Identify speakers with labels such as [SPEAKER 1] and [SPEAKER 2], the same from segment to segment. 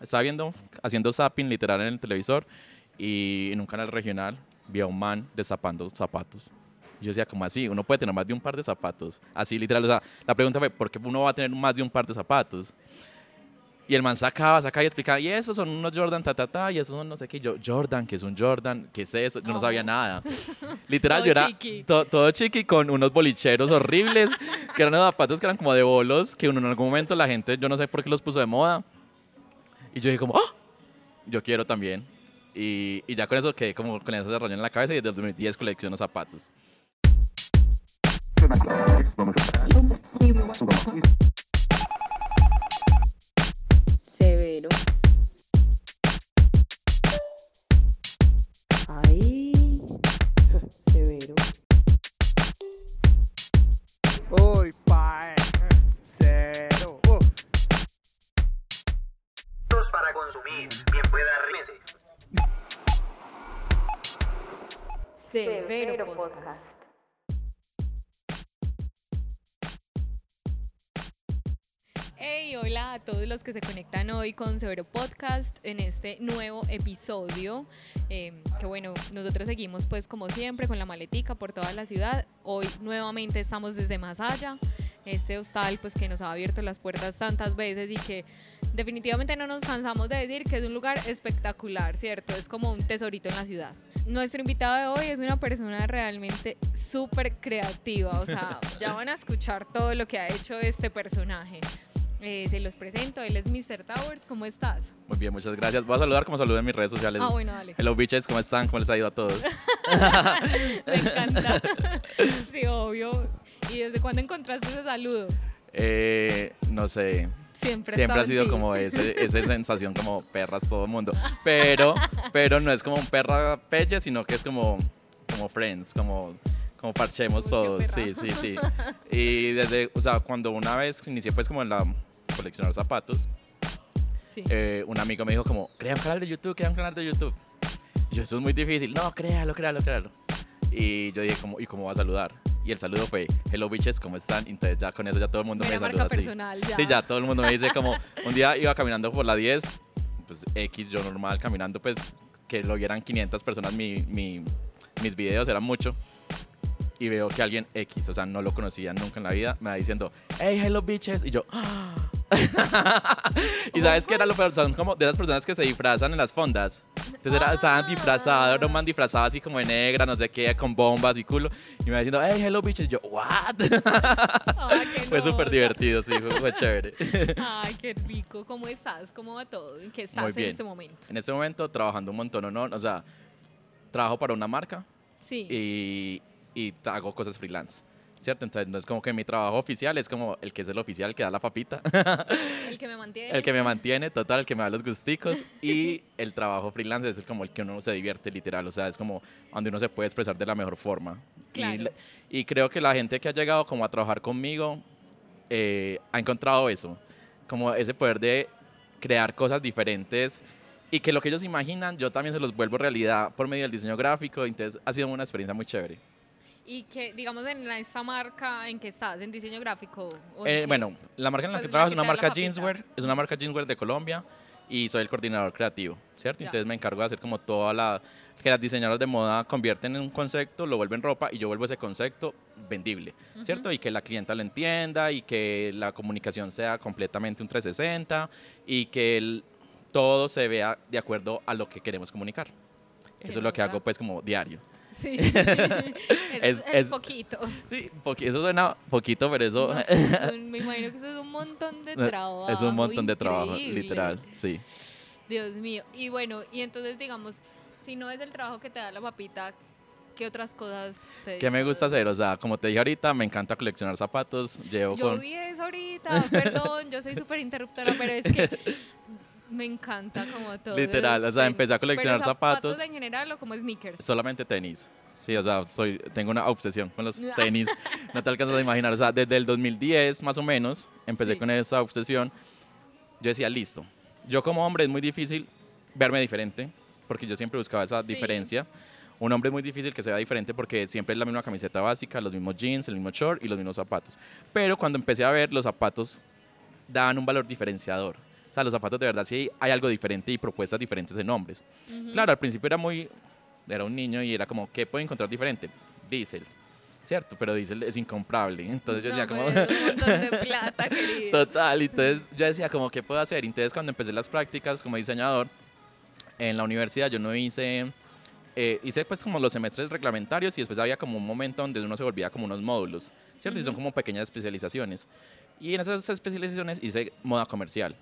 [SPEAKER 1] estaba viendo, haciendo zapping literal en el televisor y en un canal regional vi a un man destapando zapatos. Yo decía, como así? Uno puede tener más de un par de zapatos. Así literal, o sea, la pregunta fue, ¿por qué uno va a tener más de un par de zapatos? Y el man sacaba, sacaba y explicaba, y esos son unos Jordan, ta, ta, ta, y esos son no sé qué. Yo, Jordan, ¿qué es un Jordan? ¿Qué es eso? Yo no sabía
[SPEAKER 2] Oh.
[SPEAKER 1] nada. Literal,
[SPEAKER 2] Todo
[SPEAKER 1] yo era
[SPEAKER 2] chiqui.
[SPEAKER 1] to- todo chiqui con unos bolicheros horribles, que eran unos zapatos que eran como de bolos, que uno en algún momento la gente, yo no sé por qué los puso de moda. Y yo dije como, ¡ah! Yo quiero también. Y, y ya con eso quedé como con ese rollo en la cabeza y desde el 2010 colecciono zapatos.
[SPEAKER 3] Severo. Ay. Severo
[SPEAKER 2] Podcast. Hey, hola a todos los que se conectan hoy con Severo Podcast en este nuevo episodio. Eh, que bueno, nosotros seguimos pues como siempre con la maletica por toda la ciudad. Hoy nuevamente estamos desde más allá. Este hostal pues que nos ha abierto las puertas tantas veces y que definitivamente no nos cansamos de decir que es un lugar espectacular, ¿cierto? Es como un tesorito en la ciudad. Nuestro invitado de hoy es una persona realmente súper creativa, o sea, ya van a escuchar todo lo que ha hecho este personaje. Eh, se los presento, él es Mr. Towers, ¿cómo estás?
[SPEAKER 1] Muy bien, muchas gracias. Voy a saludar como saludo en mis redes sociales.
[SPEAKER 2] Ah, bueno, dale.
[SPEAKER 1] Hello, bitches, ¿cómo están? ¿Cómo les ha ido a todos?
[SPEAKER 2] Me encanta. Sí, obvio. ¿Y desde cuándo encontraste ese saludo?
[SPEAKER 1] Eh, no sé,
[SPEAKER 2] Siempre,
[SPEAKER 1] siempre ha sido
[SPEAKER 2] ti.
[SPEAKER 1] como ese, esa sensación como perras todo el mundo. Pero, pero no es como un perra pelle, sino que es como, como friends, como, como parchemos
[SPEAKER 2] Uy,
[SPEAKER 1] todos. Sí, sí, sí. Y desde, o sea, cuando una vez inicié pues como en la coleccionar zapatos,
[SPEAKER 2] Sí.
[SPEAKER 1] eh, un amigo me dijo como, crea un canal de YouTube, crea un canal de YouTube. Y yo, eso es muy difícil. No, créalo, créalo, créalo. Y yo dije, como, ¿y cómo va a saludar? Y el saludo fue, hello bitches, ¿cómo están? Entonces ya con eso ya todo el mundo
[SPEAKER 2] Mera
[SPEAKER 1] me saluda así.
[SPEAKER 2] personal, ya.
[SPEAKER 1] Sí, ya todo el mundo me dice como, un día iba caminando por la 10, pues X, yo normal caminando, pues que lo vieran 500 personas mi, mi- mis videos, eran mucho. Y veo que alguien X, o sea, no lo conocía nunca en la vida, me va diciendo, hey, hello bitches. Y yo, "Ah". y sabes que era lo peor, son como de esas personas que se disfrazan en las fondas. Entonces era, estaban disfrazados, era un man disfrazado así como de negra, no sé qué, con bombas y culo. Y me va diciendo, hey, hello bitches. Y yo, what?
[SPEAKER 2] Ay,
[SPEAKER 1] fue súper divertido, sí, fue, fue chévere.
[SPEAKER 2] Ay, qué rico. ¿Cómo estás? ¿Cómo va todo? ¿En qué estás
[SPEAKER 1] Muy
[SPEAKER 2] en
[SPEAKER 1] bien.
[SPEAKER 2] este momento?
[SPEAKER 1] En este momento trabajando un montón, ¿no? O sea, trabajo para una marca
[SPEAKER 2] Sí.
[SPEAKER 1] y, y hago cosas freelance, ¿cierto? Entonces no es como que mi trabajo oficial es como el que es el oficial que da la papita,
[SPEAKER 2] El que me mantiene.
[SPEAKER 1] el que me mantiene, total, el que me da los gusticos y el trabajo freelance es como el que uno se divierte literal, o sea, es como donde uno se puede expresar de la mejor forma. Y
[SPEAKER 2] Claro.
[SPEAKER 1] la- Y, creo que la gente que ha llegado como a trabajar conmigo eh, ha encontrado eso, como ese poder de crear cosas diferentes y que lo que ellos imaginan yo también se los vuelvo realidad por medio del diseño gráfico, entonces ha sido una experiencia muy chévere.
[SPEAKER 2] Y que, digamos, en la- esta marca en que estás, en diseño gráfico. ¿o en
[SPEAKER 1] Eh, bueno, la marca en la
[SPEAKER 2] Pues
[SPEAKER 1] que trabajo es una marca jeanswear, es una marca jeanswear de Colombia y soy el coordinador creativo, ¿cierto?
[SPEAKER 2] Ya.
[SPEAKER 1] Entonces me encargo de hacer como toda la... que las diseñadoras de moda convierten en un concepto, lo vuelven ropa y yo vuelvo ese concepto vendible, ¿cierto? Y que la clienta lo entienda y que la comunicación sea completamente un 360 y que el- todo se vea de acuerdo a lo que queremos comunicar.
[SPEAKER 2] Qué
[SPEAKER 1] Eso es lo que hago pues como diario.
[SPEAKER 2] Sí. es,
[SPEAKER 1] Es-
[SPEAKER 2] es
[SPEAKER 1] es-
[SPEAKER 2] poquito.
[SPEAKER 1] Sí, poqui- eso suena poquito, pero eso...
[SPEAKER 2] No, es un- me imagino que eso es un montón de trabajo.
[SPEAKER 1] Es un montón de trabajo, literal, sí.
[SPEAKER 2] Dios mío. Y bueno, y entonces, digamos, si no es el trabajo que te da la papita, ¿qué otras cosas te
[SPEAKER 1] ¿Qué me gusta hacer? O sea, como te dije ahorita, me encanta coleccionar zapatos. Llevo
[SPEAKER 2] Yo
[SPEAKER 1] con...
[SPEAKER 2] vi eso ahorita, perdón, yo soy súper interruptora, pero es que me encanta como todo.
[SPEAKER 1] Literal, o sea, empecé a coleccionar zapatos.
[SPEAKER 2] en general o como sneakers?
[SPEAKER 1] Solamente tenis. Sí, o sea, soy, tengo una obsesión con los tenis. No te alcanzas a imaginar. O sea, desde el 2010 más o menos empecé
[SPEAKER 2] Sí.
[SPEAKER 1] con esa obsesión. Yo decía, listo. Yo como hombre es muy difícil verme diferente, porque yo siempre buscaba esa
[SPEAKER 2] Sí.
[SPEAKER 1] diferencia. Un hombre es muy difícil que sea diferente porque siempre es la misma camiseta básica, los mismos jeans, el mismo short y los mismos zapatos. Pero cuando empecé a ver los zapatos daban un valor diferenciador. O sea, los zapatos de verdad sí hay algo diferente y propuestas diferentes en hombres.
[SPEAKER 2] Ujú.
[SPEAKER 1] Claro, al principio era muy, era un niño y era como, ¿qué puedo encontrar diferente? Diesel, ¿cierto? Pero Diesel es incomparable. Entonces yo decía como...
[SPEAKER 2] pues, es un montón de plata, querido.
[SPEAKER 1] Total, entonces yo decía como, ¿qué puedo hacer? Entonces cuando empecé las prácticas como diseñador en la universidad, yo no hice, eh, hice pues como los semestres reglamentarios y después había como un momento donde uno se volvía como unos módulos, ¿cierto? Y son como pequeñas especializaciones. Y en esas especializaciones hice moda comercial.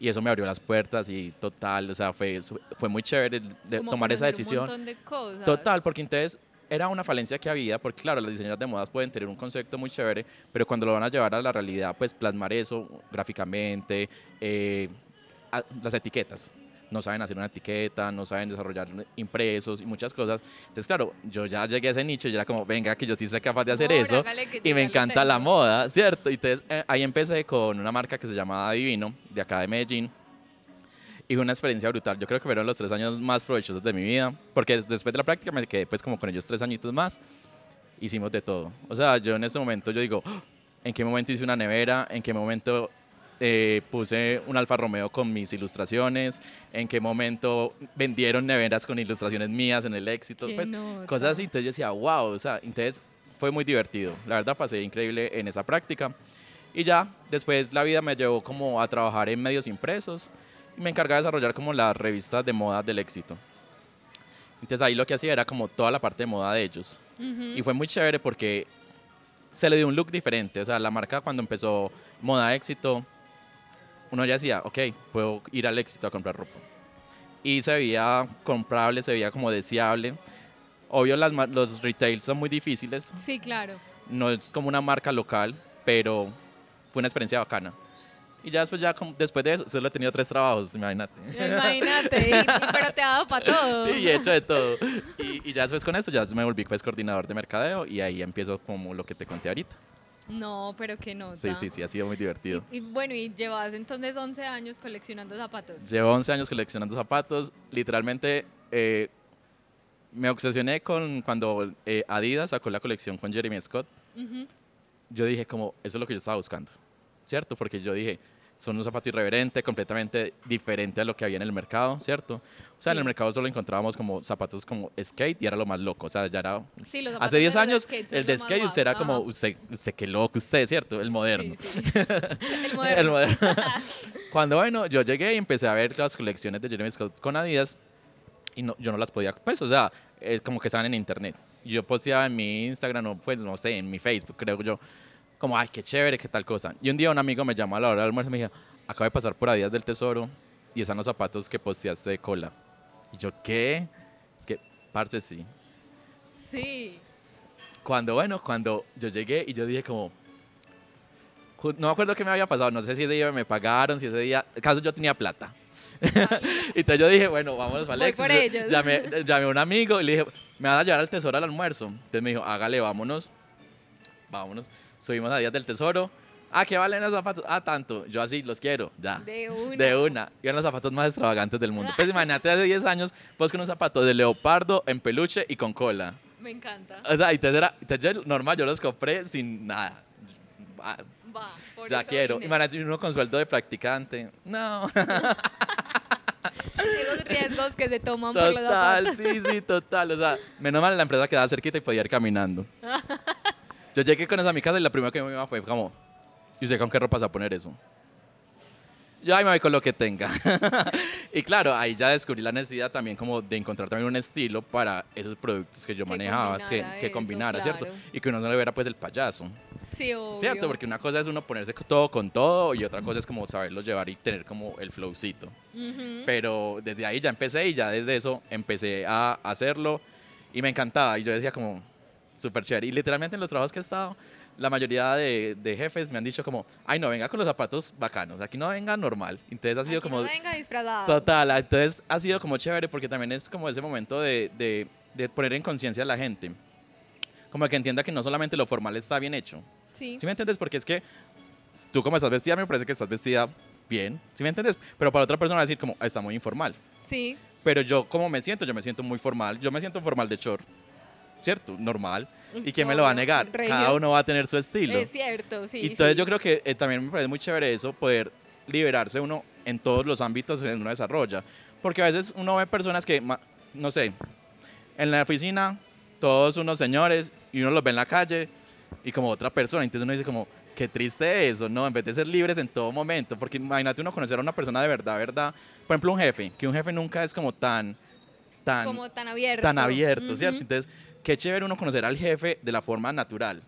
[SPEAKER 1] Y eso me abrió las puertas y total, o sea, fue, fue muy chévere de tomar esa decisión.
[SPEAKER 2] Un montón de cosas.
[SPEAKER 1] Total, porque entonces era una falencia que había, porque claro, los diseñadores de modas pueden tener un concepto muy chévere, pero cuando lo van a llevar a la realidad, pues plasmar eso gráficamente, eh, a- las etiquetas. No saben hacer una etiqueta, no saben desarrollar impresos y muchas cosas. Entonces, claro, yo ya llegué a ese nicho y era como, venga, que yo sí soy capaz de hacer eso. Y me encanta la moda, ¿cierto? Y entonces eh, ahí empecé con una marca que se llama Divino, de acá de Medellín. Y fue una experiencia brutal. Yo creo que fueron los tres años más provechosos de mi vida. Porque des- después de la práctica me quedé pues como con ellos tres añitos más. Hicimos de todo. O sea, yo en ese momento yo digo, "Oh, ¿en qué momento hice una nevera? ¿En qué momento eh, puse un Alfa Romeo con mis ilustraciones? ¿En qué momento vendieron neveras con ilustraciones mías en el éxito? Pues cosas así. Entonces yo decía, wow, o sea, entonces fue muy divertido. La verdad pasé increíble en esa práctica. Y ya, después la vida me llevó como a trabajar en medios impresos y me encargaba de desarrollar como las revistas de moda del éxito. Entonces ahí lo que hacía era como toda la parte de moda de ellos.
[SPEAKER 2] Ujú.
[SPEAKER 1] Y fue muy chévere porque se le dio un look diferente. O sea, la marca cuando empezó moda éxito, uno ya decía, ok, puedo ir al éxito a comprar ropa. Y se veía comprable, se veía como deseable. Obvio, las, los retails son muy difíciles.
[SPEAKER 2] Sí, claro.
[SPEAKER 1] No es como una marca local, pero fue una experiencia bacana. Y ya después, ya después de eso, solo he tenido tres trabajos, imagínate.
[SPEAKER 2] Imagínate, y- y- pero te ha dado para todo.
[SPEAKER 1] Sí, he hecho de todo. Y, y ya después con eso ya me volví pues coordinador de mercadeo y ahí empiezo como lo que te conté ahorita.
[SPEAKER 2] No, pero qué nota.
[SPEAKER 1] Sí, sí, sí, ha sido muy divertido.
[SPEAKER 2] Y, y bueno, y llevas entonces 11 años coleccionando zapatos.
[SPEAKER 1] Llevo 11 años coleccionando zapatos. Literalmente eh, me obsesioné con cuando eh, Adidas sacó la colección con Jeremy Scott. Yo dije como, eso es lo que yo estaba buscando, ¿cierto? Porque yo dije, son un zapato irreverente, completamente diferente a lo que había en el mercado, ¿cierto? O sea, en el
[SPEAKER 2] Sí.
[SPEAKER 1] mercado solo encontrábamos como zapatos como skate y era lo más loco, o sea, ya era...
[SPEAKER 2] Sí, los
[SPEAKER 1] Hace 10
[SPEAKER 2] de los
[SPEAKER 1] años,
[SPEAKER 2] skates
[SPEAKER 1] el de skate usted era como, usted, usted qué loco, usted, ¿cierto? El moderno.
[SPEAKER 2] Sí, sí. El moderno.
[SPEAKER 1] El moderno. Cuando, bueno, yo llegué y empecé a ver las colecciones de Jeremy Scott con Adidas y no, yo no las podía, pues, o sea, eh, como que estaban en internet. Yo posteaba en mi Instagram o, pues, no sé, en mi Facebook, creo yo, como, ay, qué chévere, qué tal cosa. Y un día un amigo me llamó a la hora del almuerzo y me dijo, acabo de pasar por Adidas del Tesoro y están los zapatos que posteaste de cola. Y yo, ¿qué? Es que, parce, sí.
[SPEAKER 2] Sí.
[SPEAKER 1] Cuando, bueno, cuando yo llegué y yo dije como, no me acuerdo qué me había pasado, no sé si ese día me pagaron, si ese día, caso yo tenía plata. Entonces yo dije, bueno, vámonos al
[SPEAKER 2] Voy
[SPEAKER 1] Lexus.
[SPEAKER 2] por ellos.
[SPEAKER 1] Llamé, llamé a un amigo y le dije, me vas a llevar al tesoro al almuerzo. Entonces me dijo, hágale, vámonos. Vámonos. Subimos a Días del Tesoro. Ah, ¿qué valen los zapatos? Ah, tanto. Yo así los quiero, ya.
[SPEAKER 2] De una.
[SPEAKER 1] De una. Y eran los zapatos más extravagantes del mundo. Pues imagínate hace 10 años, vos con un zapato de leopardo en peluche y con cola.
[SPEAKER 2] Me encanta.
[SPEAKER 1] O sea, entonces era, entonces yo, normal, yo los compré sin nada. Ah,
[SPEAKER 2] Va. por
[SPEAKER 1] ya quiero. Imagínate uno con sueldo de practicante. No.
[SPEAKER 2] Esos riesgos que se toman por los
[SPEAKER 1] Total,
[SPEAKER 2] zapatos.
[SPEAKER 1] sí, sí, total. O sea, menos mal la empresa quedaba cerquita y podía ir caminando. Yo llegué con eso a mi casa y la primera que me iba fue como, ¿y usted con qué ropa se va a poner eso? Yo ahí me voy con lo que tenga. y claro, ahí ya descubrí la necesidad también como de encontrar también un estilo para esos productos que yo
[SPEAKER 2] Que
[SPEAKER 1] manejaba, que,
[SPEAKER 2] combinara
[SPEAKER 1] que
[SPEAKER 2] eso,
[SPEAKER 1] combinara, ¿cierto?
[SPEAKER 2] claro.
[SPEAKER 1] Y que uno no le viera pues el payaso.
[SPEAKER 2] Sí, obvio.
[SPEAKER 1] ¿Cierto? Porque una cosa es uno ponerse todo con todo y otra cosa es como saberlo llevar y tener como el flowcito.
[SPEAKER 2] Ujú.
[SPEAKER 1] Pero desde ahí ya empecé y ya desde eso empecé a hacerlo y me encantaba. Y yo decía como, súper chévere. Y literalmente en los trabajos que he estado, la mayoría de, de jefes me han dicho como, ay no, venga con los zapatos bacanos, aquí no venga normal. Entonces ha sido
[SPEAKER 2] Aquí
[SPEAKER 1] como...
[SPEAKER 2] no venga disfrazado.
[SPEAKER 1] Total, entonces ha sido como chévere porque también es como ese momento de, de- de poner en conciencia a la gente. Como que entienda que no solamente lo formal está bien hecho.
[SPEAKER 2] Sí.
[SPEAKER 1] ¿Sí me entiendes? Porque es que tú como estás vestida, me parece que estás vestida bien. ¿Sí me entiendes? Pero para otra persona decir como, "Ah, está muy informal.
[SPEAKER 2] Sí.
[SPEAKER 1] Pero yo, como me siento? Yo me siento muy formal. Yo me siento formal de short. ¿Cierto? Normal. ¿Y quién me lo va a negar?
[SPEAKER 2] regio.
[SPEAKER 1] Cada uno va a tener su estilo.
[SPEAKER 2] Es cierto, sí.
[SPEAKER 1] entonces
[SPEAKER 2] sí.
[SPEAKER 1] yo creo que eh, también me parece muy chévere eso, poder liberarse uno en todos los ámbitos que uno desarrolla. Porque a veces uno ve personas que, no sé, en la oficina, todos unos señores, y uno los ve en la calle, y como otra persona. Entonces uno dice como, qué triste eso, ¿no? En vez de ser libres en todo momento. Porque imagínate uno conocer a una persona de verdad, ¿verdad? Por ejemplo, un jefe, que un jefe nunca es como tan, tan,
[SPEAKER 2] Como tan abierto.
[SPEAKER 1] tan abierto, ¿cierto?
[SPEAKER 2] Ujú.
[SPEAKER 1] Entonces, qué chévere uno conocer al jefe de la forma natural.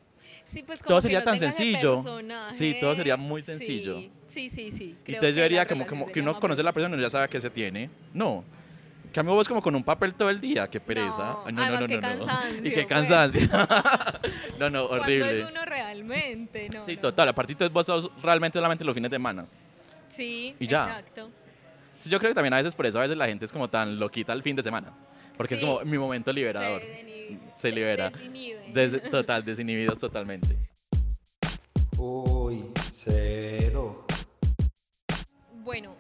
[SPEAKER 2] Sí, pues como
[SPEAKER 1] todo
[SPEAKER 2] que
[SPEAKER 1] sería
[SPEAKER 2] no
[SPEAKER 1] tan sencillo. Sí, todo sería muy sencillo.
[SPEAKER 2] Sí, sí, sí. sí.
[SPEAKER 1] Entonces yo
[SPEAKER 2] que
[SPEAKER 1] diría como, como que uno conoce a la persona y ya sabe qué se tiene. No. Cambio vos como con un papel todo el día, qué pereza.
[SPEAKER 2] No,
[SPEAKER 1] No,
[SPEAKER 2] además,
[SPEAKER 1] no,
[SPEAKER 2] qué
[SPEAKER 1] no, no, no.
[SPEAKER 2] cansancio,
[SPEAKER 1] Y qué
[SPEAKER 2] pues.
[SPEAKER 1] cansancio. no, no,
[SPEAKER 2] ¿Cuándo
[SPEAKER 1] horrible.
[SPEAKER 2] es uno realmente? No,
[SPEAKER 1] Sí,
[SPEAKER 2] no.
[SPEAKER 1] total. Aparte, entonces vos sos realmente solamente los fines de semana.
[SPEAKER 2] Sí,
[SPEAKER 1] Y ya.
[SPEAKER 2] exacto.
[SPEAKER 1] Yo creo que también a veces por eso a veces la gente es como tan loquita el fin de semana. Porque
[SPEAKER 2] Sí.
[SPEAKER 1] es como mi momento liberador.
[SPEAKER 2] Se,
[SPEAKER 1] Se libera.
[SPEAKER 2] desinhibe.
[SPEAKER 1] Des- total, desinhibidos totalmente.
[SPEAKER 4] Uy, cero.
[SPEAKER 2] Bueno,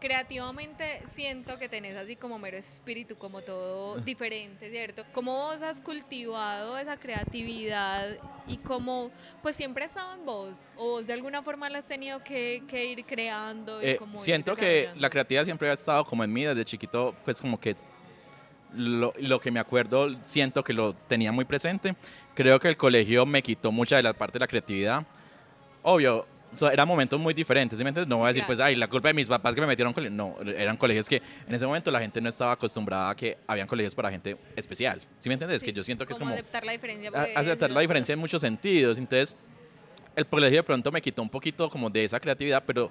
[SPEAKER 2] creativamente siento que tenés así como mero espíritu, como todo
[SPEAKER 1] Ah.
[SPEAKER 2] diferente, ¿cierto? ¿Cómo vos has cultivado esa creatividad y cómo, pues siempre ha estado en vos? ¿O vos de alguna forma la has tenido que, que ir creando? Y
[SPEAKER 1] Eh,
[SPEAKER 2] como ir
[SPEAKER 1] siento que la creatividad siempre ha estado como en mí desde chiquito, pues como que lo, lo que me acuerdo siento que lo tenía muy presente. Creo que el colegio me quitó mucha de la parte de la creatividad. Obvio, so- eran momentos muy diferentes, ¿sí me entiendes? No
[SPEAKER 2] Sí,
[SPEAKER 1] voy a decir,
[SPEAKER 2] claro.
[SPEAKER 1] pues, ay, la culpa de mis papás que me metieron colegio. No, eran colegios que en ese momento la gente no estaba acostumbrada a que habían colegios para gente especial. ¿Sí me entiendes?
[SPEAKER 2] Sí,
[SPEAKER 1] que yo siento que es
[SPEAKER 2] como aceptar la diferencia.
[SPEAKER 1] a-
[SPEAKER 2] pues,
[SPEAKER 1] aceptar la diferencia en muchos sentidos. Entonces, el colegio de pronto me quitó un poquito como de esa creatividad, pero,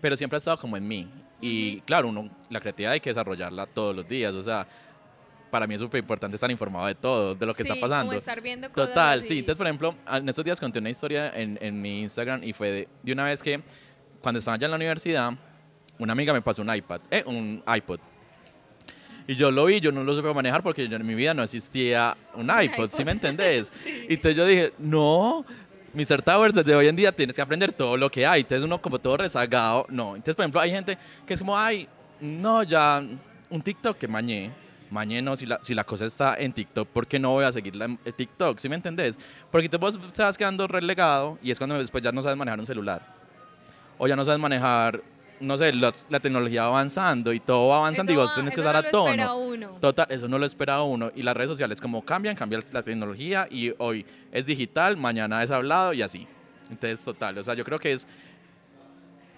[SPEAKER 1] pero siempre ha estado como en mí. Y claro, uno, la creatividad hay que desarrollarla todos los días. O sea, para mí es súper importante estar informado de todo, de lo que
[SPEAKER 2] Sí,
[SPEAKER 1] está pasando.
[SPEAKER 2] Como estar viendo cosas
[SPEAKER 1] Total,
[SPEAKER 2] así.
[SPEAKER 1] sí. Entonces, por ejemplo, en estos días conté una historia en, en mi Instagram y fue de, de una vez que cuando estaba ya en la universidad, una amiga me pasó un iPad, eh, un iPod. Y yo lo vi, yo no lo supe manejar porque yo en mi vida no existía un iPod, ¿sí me entendés? Y entonces yo dije, no, Mr. Towers, desde hoy en día tienes que aprender todo lo que hay. Entonces uno como todo rezagado, no. Entonces, por ejemplo, hay gente que es como, ay, no, ya, un TikTok que mañé. Mañé no, si la, si la cosa está en TikTok, ¿por qué no voy a seguirla en eh, TikTok? ¿Sí me entendés? Porque te vos vas quedando relegado y es cuando después ya no sabes manejar un celular. O ya no sabes manejar, no sé, la, la tecnología va avanzando y todo va avanzando
[SPEAKER 2] Eso
[SPEAKER 1] y vos
[SPEAKER 2] va-
[SPEAKER 1] tienes que
[SPEAKER 2] eso
[SPEAKER 1] estar
[SPEAKER 2] no
[SPEAKER 1] a
[SPEAKER 2] lo espera
[SPEAKER 1] tono.
[SPEAKER 2] uno.
[SPEAKER 1] Total, eso no lo espera uno. Y las redes sociales, como cambian, cambia la tecnología y hoy es digital, mañana es hablado y así. Entonces, total, o sea, yo creo que es.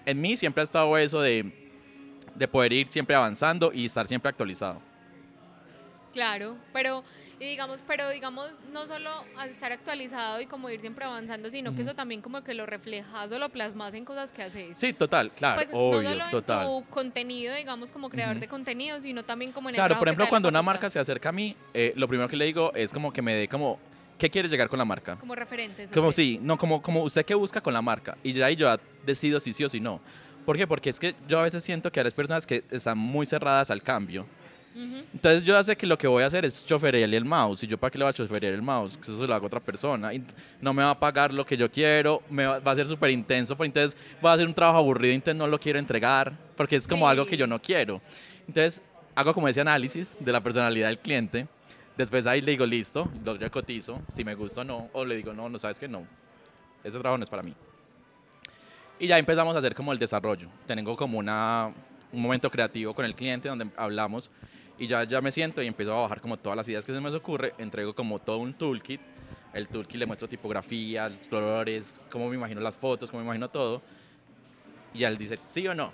[SPEAKER 1] En mí siempre ha estado eso de, de poder ir siempre avanzando y estar siempre actualizado.
[SPEAKER 2] Claro, pero y digamos, pero digamos, no solo estar actualizado y como ir siempre avanzando, sino que eso también como que lo reflejas o lo plasmas en cosas que haces.
[SPEAKER 1] Sí, total, claro,
[SPEAKER 2] Pues, no
[SPEAKER 1] obvio,
[SPEAKER 2] solo
[SPEAKER 1] total.
[SPEAKER 2] en tu contenido, digamos, como creador
[SPEAKER 1] Ujú.
[SPEAKER 2] de contenido, sino también como en el
[SPEAKER 1] Claro, por ejemplo, cuando una marca se acerca a mí, eh, lo primero que le digo es como que me dé como, ¿qué quiere llegar con la marca?
[SPEAKER 2] Como referentes.
[SPEAKER 1] Como sí, no, como, como usted qué busca con la marca. Y ya ahí yo decido si sí o si no. ¿Por qué? Porque es que yo a veces siento que hay personas que están muy cerradas al cambio.
[SPEAKER 2] Ujú.
[SPEAKER 1] Entonces yo ya sé que lo que voy a hacer es choferearle el mouse. Y yo para qué le voy a choferear el mouse, que eso se lo hago a otra persona. Y no me va a pagar lo que yo quiero, me va, va a ser súper intenso. Pero entonces voy a hacer un trabajo aburrido, entonces no lo quiero entregar. Porque es como algo que yo
[SPEAKER 2] Sí.
[SPEAKER 1] no quiero. Entonces hago como ese análisis de la personalidad del cliente. Después ahí le digo, listo, yo cotizo, si me gusta o no. O le digo, no, no sabes que no. Ese trabajo no es para mí. Y ya empezamos a hacer como el desarrollo. Tengo como una, un momento creativo con el cliente donde hablamos y ya, ya me siento y empiezo a bajar como todas las ideas que se me ocurre. Entrego como todo un toolkit. El toolkit le muestro tipografía, los colores, cómo me imagino las fotos, cómo me imagino todo. Y él dice, sí o no.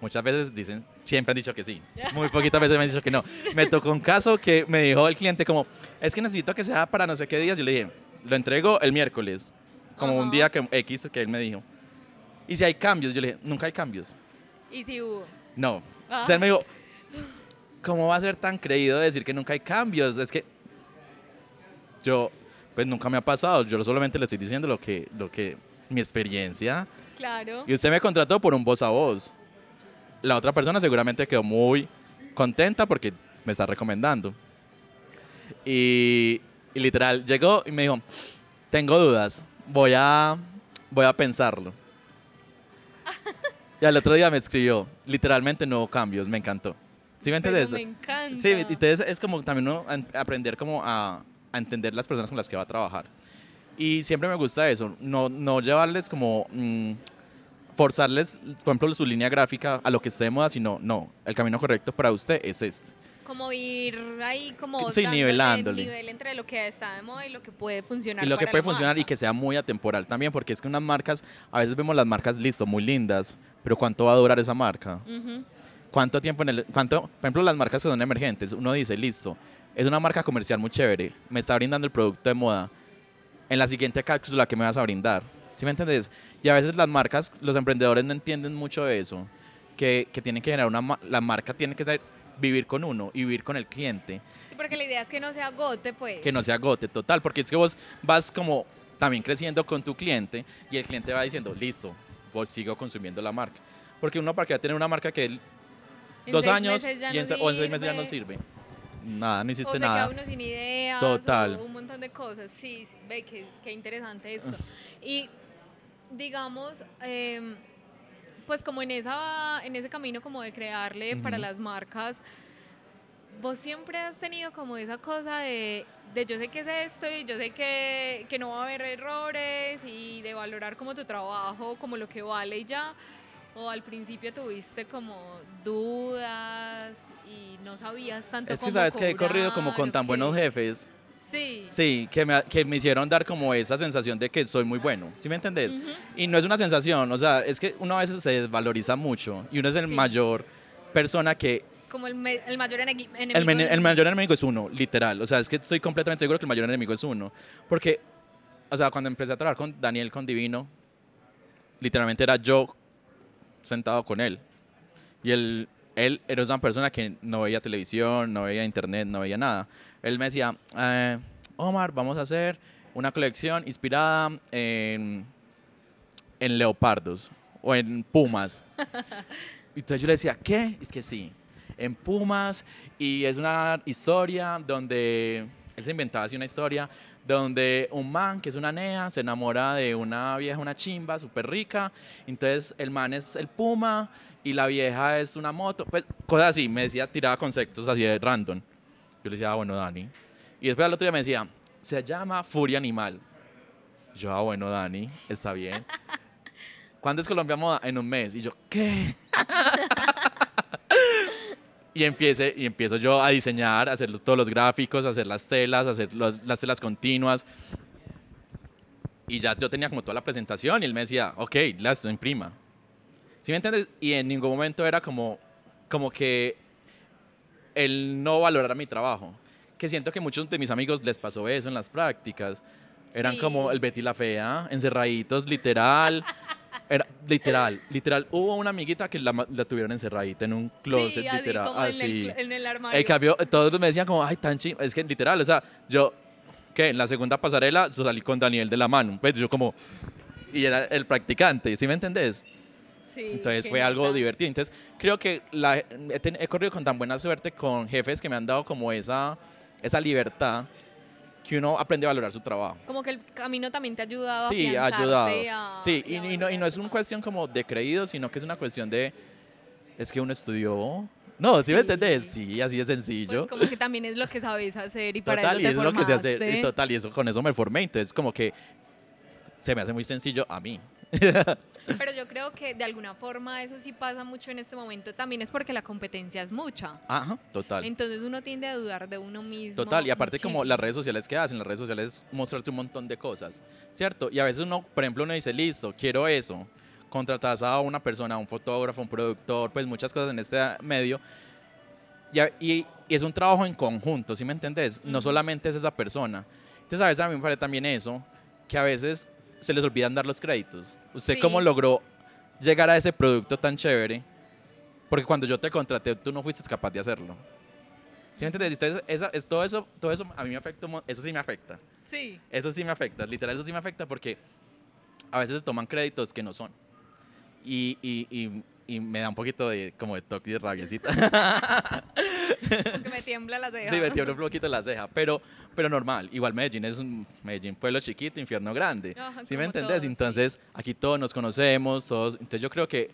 [SPEAKER 1] Muchas veces dicen, siempre han dicho que sí. Muy poquitas veces me han dicho que no. Me tocó un caso que me dijo el cliente como, es que necesito que sea para no sé qué días. Yo le dije, lo entrego el miércoles. Como un
[SPEAKER 2] Ajá.
[SPEAKER 1] día que X que él me dijo. Y si hay cambios, yo le dije, nunca hay cambios.
[SPEAKER 2] Y si hubo.
[SPEAKER 1] No.
[SPEAKER 2] Ah.
[SPEAKER 1] Entonces él me dijo, ¿cómo va a ser tan creído decir que nunca hay cambios? Es que yo, pues nunca me ha pasado. Yo solamente le estoy diciendo lo que, lo que, mi experiencia.
[SPEAKER 2] Claro.
[SPEAKER 1] Y usted me contrató por un voz a voz. La otra persona seguramente quedó muy contenta porque me está recomendando. Y, y literal, llegó y me dijo, tengo dudas, voy a, voy a pensarlo. Y al otro día me escribió, literalmente no hubo cambios, me encantó. ¿Sí me entiendes?
[SPEAKER 2] me encanta.
[SPEAKER 1] Sí, entonces es como también uno aprender como a, a entender las personas con las que va a trabajar. Y siempre me gusta eso, no, no llevarles como mm, forzarles, por ejemplo, su línea gráfica a lo que esté de moda, sino, no, el camino correcto para usted es este.
[SPEAKER 2] Como ir ahí como
[SPEAKER 1] Sí, nivelándole.
[SPEAKER 2] el nivel entre lo que está de moda y lo que puede funcionar
[SPEAKER 1] Y lo que
[SPEAKER 2] para
[SPEAKER 1] puede
[SPEAKER 2] la
[SPEAKER 1] funcionar y
[SPEAKER 2] marca.
[SPEAKER 1] que sea muy atemporal también, porque es que unas marcas, a veces vemos las marcas, listo, muy lindas, pero ¿cuánto va a durar esa marca?
[SPEAKER 2] Ujú.
[SPEAKER 1] ¿Cuánto tiempo en el... Cuánto, por ejemplo, las marcas que son emergentes, uno dice, listo, es una marca comercial muy chévere, me está brindando el producto de moda, en la siguiente cápsula, ¿qué me vas a brindar? ¿Sí me entendés? Y a veces las marcas, los emprendedores no entienden mucho de eso, que, que tienen que generar una... La marca tiene que ser- vivir con uno y vivir con el cliente,
[SPEAKER 2] Sí, porque la idea es que no se agote, pues.
[SPEAKER 1] que no se agote total, porque es que vos vas como también creciendo con tu cliente y el cliente va diciendo, listo, vos sigo consumiendo la marca. Porque uno para que va a tener una marca que
[SPEAKER 2] En
[SPEAKER 1] dos años y en,
[SPEAKER 2] no
[SPEAKER 1] o en seis meses ya no
[SPEAKER 2] sirve.
[SPEAKER 1] Nada, no
[SPEAKER 2] O
[SPEAKER 1] hiciste
[SPEAKER 2] se
[SPEAKER 1] nada.
[SPEAKER 2] queda uno sin ideas.
[SPEAKER 1] Total.
[SPEAKER 2] o un montón de cosas. Sí, sí, ve que, qué interesante esto. Y digamos, em, pues como en, esa, en ese camino como de crearle para
[SPEAKER 1] Ujú.
[SPEAKER 2] las marcas, vos siempre has tenido como esa cosa de, de yo sé que es esto y yo sé que, que no va a haber errores y de valorar como tu trabajo, como lo que vale y ya. O al principio tuviste como dudas y no sabías tanto
[SPEAKER 1] Es que
[SPEAKER 2] cómo
[SPEAKER 1] sabes que he corrido como
[SPEAKER 2] cobrar
[SPEAKER 1] con tan buenos jefes.
[SPEAKER 2] Sí.
[SPEAKER 1] Sí, que me, que me hicieron dar como esa sensación de que soy muy bueno. ¿Sí me entendés?
[SPEAKER 2] Ujú.
[SPEAKER 1] Y no es una sensación, o sea, es que uno a veces se desvaloriza mucho y uno es el
[SPEAKER 2] Sí.
[SPEAKER 1] mayor persona que
[SPEAKER 2] Como el, me- el mayor enemigo.
[SPEAKER 1] El,
[SPEAKER 2] del-
[SPEAKER 1] el mayor enemigo es uno, literal. O sea, es que estoy completamente seguro que el mayor enemigo es uno. Porque, o sea, cuando empecé a trabajar con Daniel, con Divino, literalmente era yo sentado con él. Y él, él era una persona que no veía televisión, no veía internet, no veía nada. Él me decía, eh, Omar, vamos a hacer una colección inspirada en, en leopardos o en pumas. Entonces yo le decía, ¿qué? Es que sí, en Pumas y es una historia donde él se inventaba así una historia donde un man que es una nea se enamora de una vieja, una chimba súper rica, entonces el man es el puma y la vieja es una moto, pues cosas así, me decía, tiraba conceptos así de random. Yo le decía, ah, bueno, Dani. Y después al otro día me decía, se llama Furia Animal. Yo, ah, bueno, Dani, está bien. ¿Cuándo es Colombia Moda? En un mes. Y yo, ¿qué? y, empiece, y empiezo yo a diseñar, a hacer todos los gráficos, a hacer las telas, a hacer los- las telas continuas. Y ya yo tenía como toda la presentación y él me decía, ok, la esto imprima. ¿Sí me entiendes? Y en ningún momento era como, como que él no valorara mi trabajo. Que siento que muchos de mis amigos les pasó eso en las prácticas. Eran
[SPEAKER 2] Sí.
[SPEAKER 1] como el Betty la Fea, encerraditos, literal. Era, literal, literal. Hubo una amiguita que la, la tuvieron encerradita en un closet,
[SPEAKER 2] sí, así
[SPEAKER 1] literal.
[SPEAKER 2] como en,
[SPEAKER 1] así.
[SPEAKER 2] el, en el armario.
[SPEAKER 1] En cambio, todos me decían como, ay, tan ching... Es que literal, o sea, yo, ¿qué? En la segunda pasarela salí con Daniel de la mano. Pues yo como... Y era el practicante, ¿sí me entendés?
[SPEAKER 2] Sí,
[SPEAKER 1] Entonces fue algo divertido. Entonces creo que la- he, ten- he corrido con tan buena suerte con jefes que me han dado como esa, esa libertad que uno aprende a valorar su trabajo.
[SPEAKER 2] Como que el camino también te ha ayudado
[SPEAKER 1] Sí,
[SPEAKER 2] a
[SPEAKER 1] ha ayudado.
[SPEAKER 2] a-
[SPEAKER 1] Sí,
[SPEAKER 2] y
[SPEAKER 1] y, no, y no es una cuestión como de creído, sino que es una cuestión de... Es que uno estudió... No, ¿sí, me entendés? Sí, así de sencillo.
[SPEAKER 2] Pues como que también es lo que sabes hacer y para
[SPEAKER 1] total,
[SPEAKER 2] eso
[SPEAKER 1] y
[SPEAKER 2] te
[SPEAKER 1] es lo que se hace. y Total, y eso, con eso me formé. Entonces, como que se me hace muy sencillo a mí.
[SPEAKER 2] Pero yo creo que de alguna forma eso sí pasa mucho en este momento. También es porque la competencia es mucha.
[SPEAKER 1] Ajá, total.
[SPEAKER 2] Entonces uno tiende a dudar de uno mismo.
[SPEAKER 1] Total, y aparte como
[SPEAKER 2] muchísimo.
[SPEAKER 1] las redes sociales que hacen, las redes sociales mostrarte un montón de cosas, ¿cierto? Y a veces uno, por ejemplo, uno dice, listo, quiero eso, contratas a una persona, a un fotógrafo, un productor, pues muchas cosas en este medio, y, a- y- y es un trabajo en conjunto, ¿sí me entendés? No solamente es esa persona. Entonces a veces a mí me parece también eso, que a veces se les olvidan dar los créditos. ¿Usted
[SPEAKER 2] Sí.
[SPEAKER 1] cómo logró llegar a ese producto tan chévere? Porque cuando yo te contraté, tú no fuiste capaz de hacerlo. ¿Sí me entiendes? Entonces, esa- es, todo, eso, todo eso a mí me afecta, eso sí me afecta.
[SPEAKER 2] Sí.
[SPEAKER 1] Eso sí me afecta, literal, eso sí me afecta porque a veces se toman créditos que no son. Y, y, y, y me da un poquito de, como de toque y de rabiecita.
[SPEAKER 2] Porque me tiembla la ceja.
[SPEAKER 1] sí, me tiembla un poquito la ceja, pero, pero normal. Igual Medellín es un Medellín pueblo chiquito, infierno grande.
[SPEAKER 2] Ajá,
[SPEAKER 1] ¿Sí me entendés?
[SPEAKER 2] todos, sí.
[SPEAKER 1] Entonces, aquí todos nos conocemos, todos. Entonces, yo creo que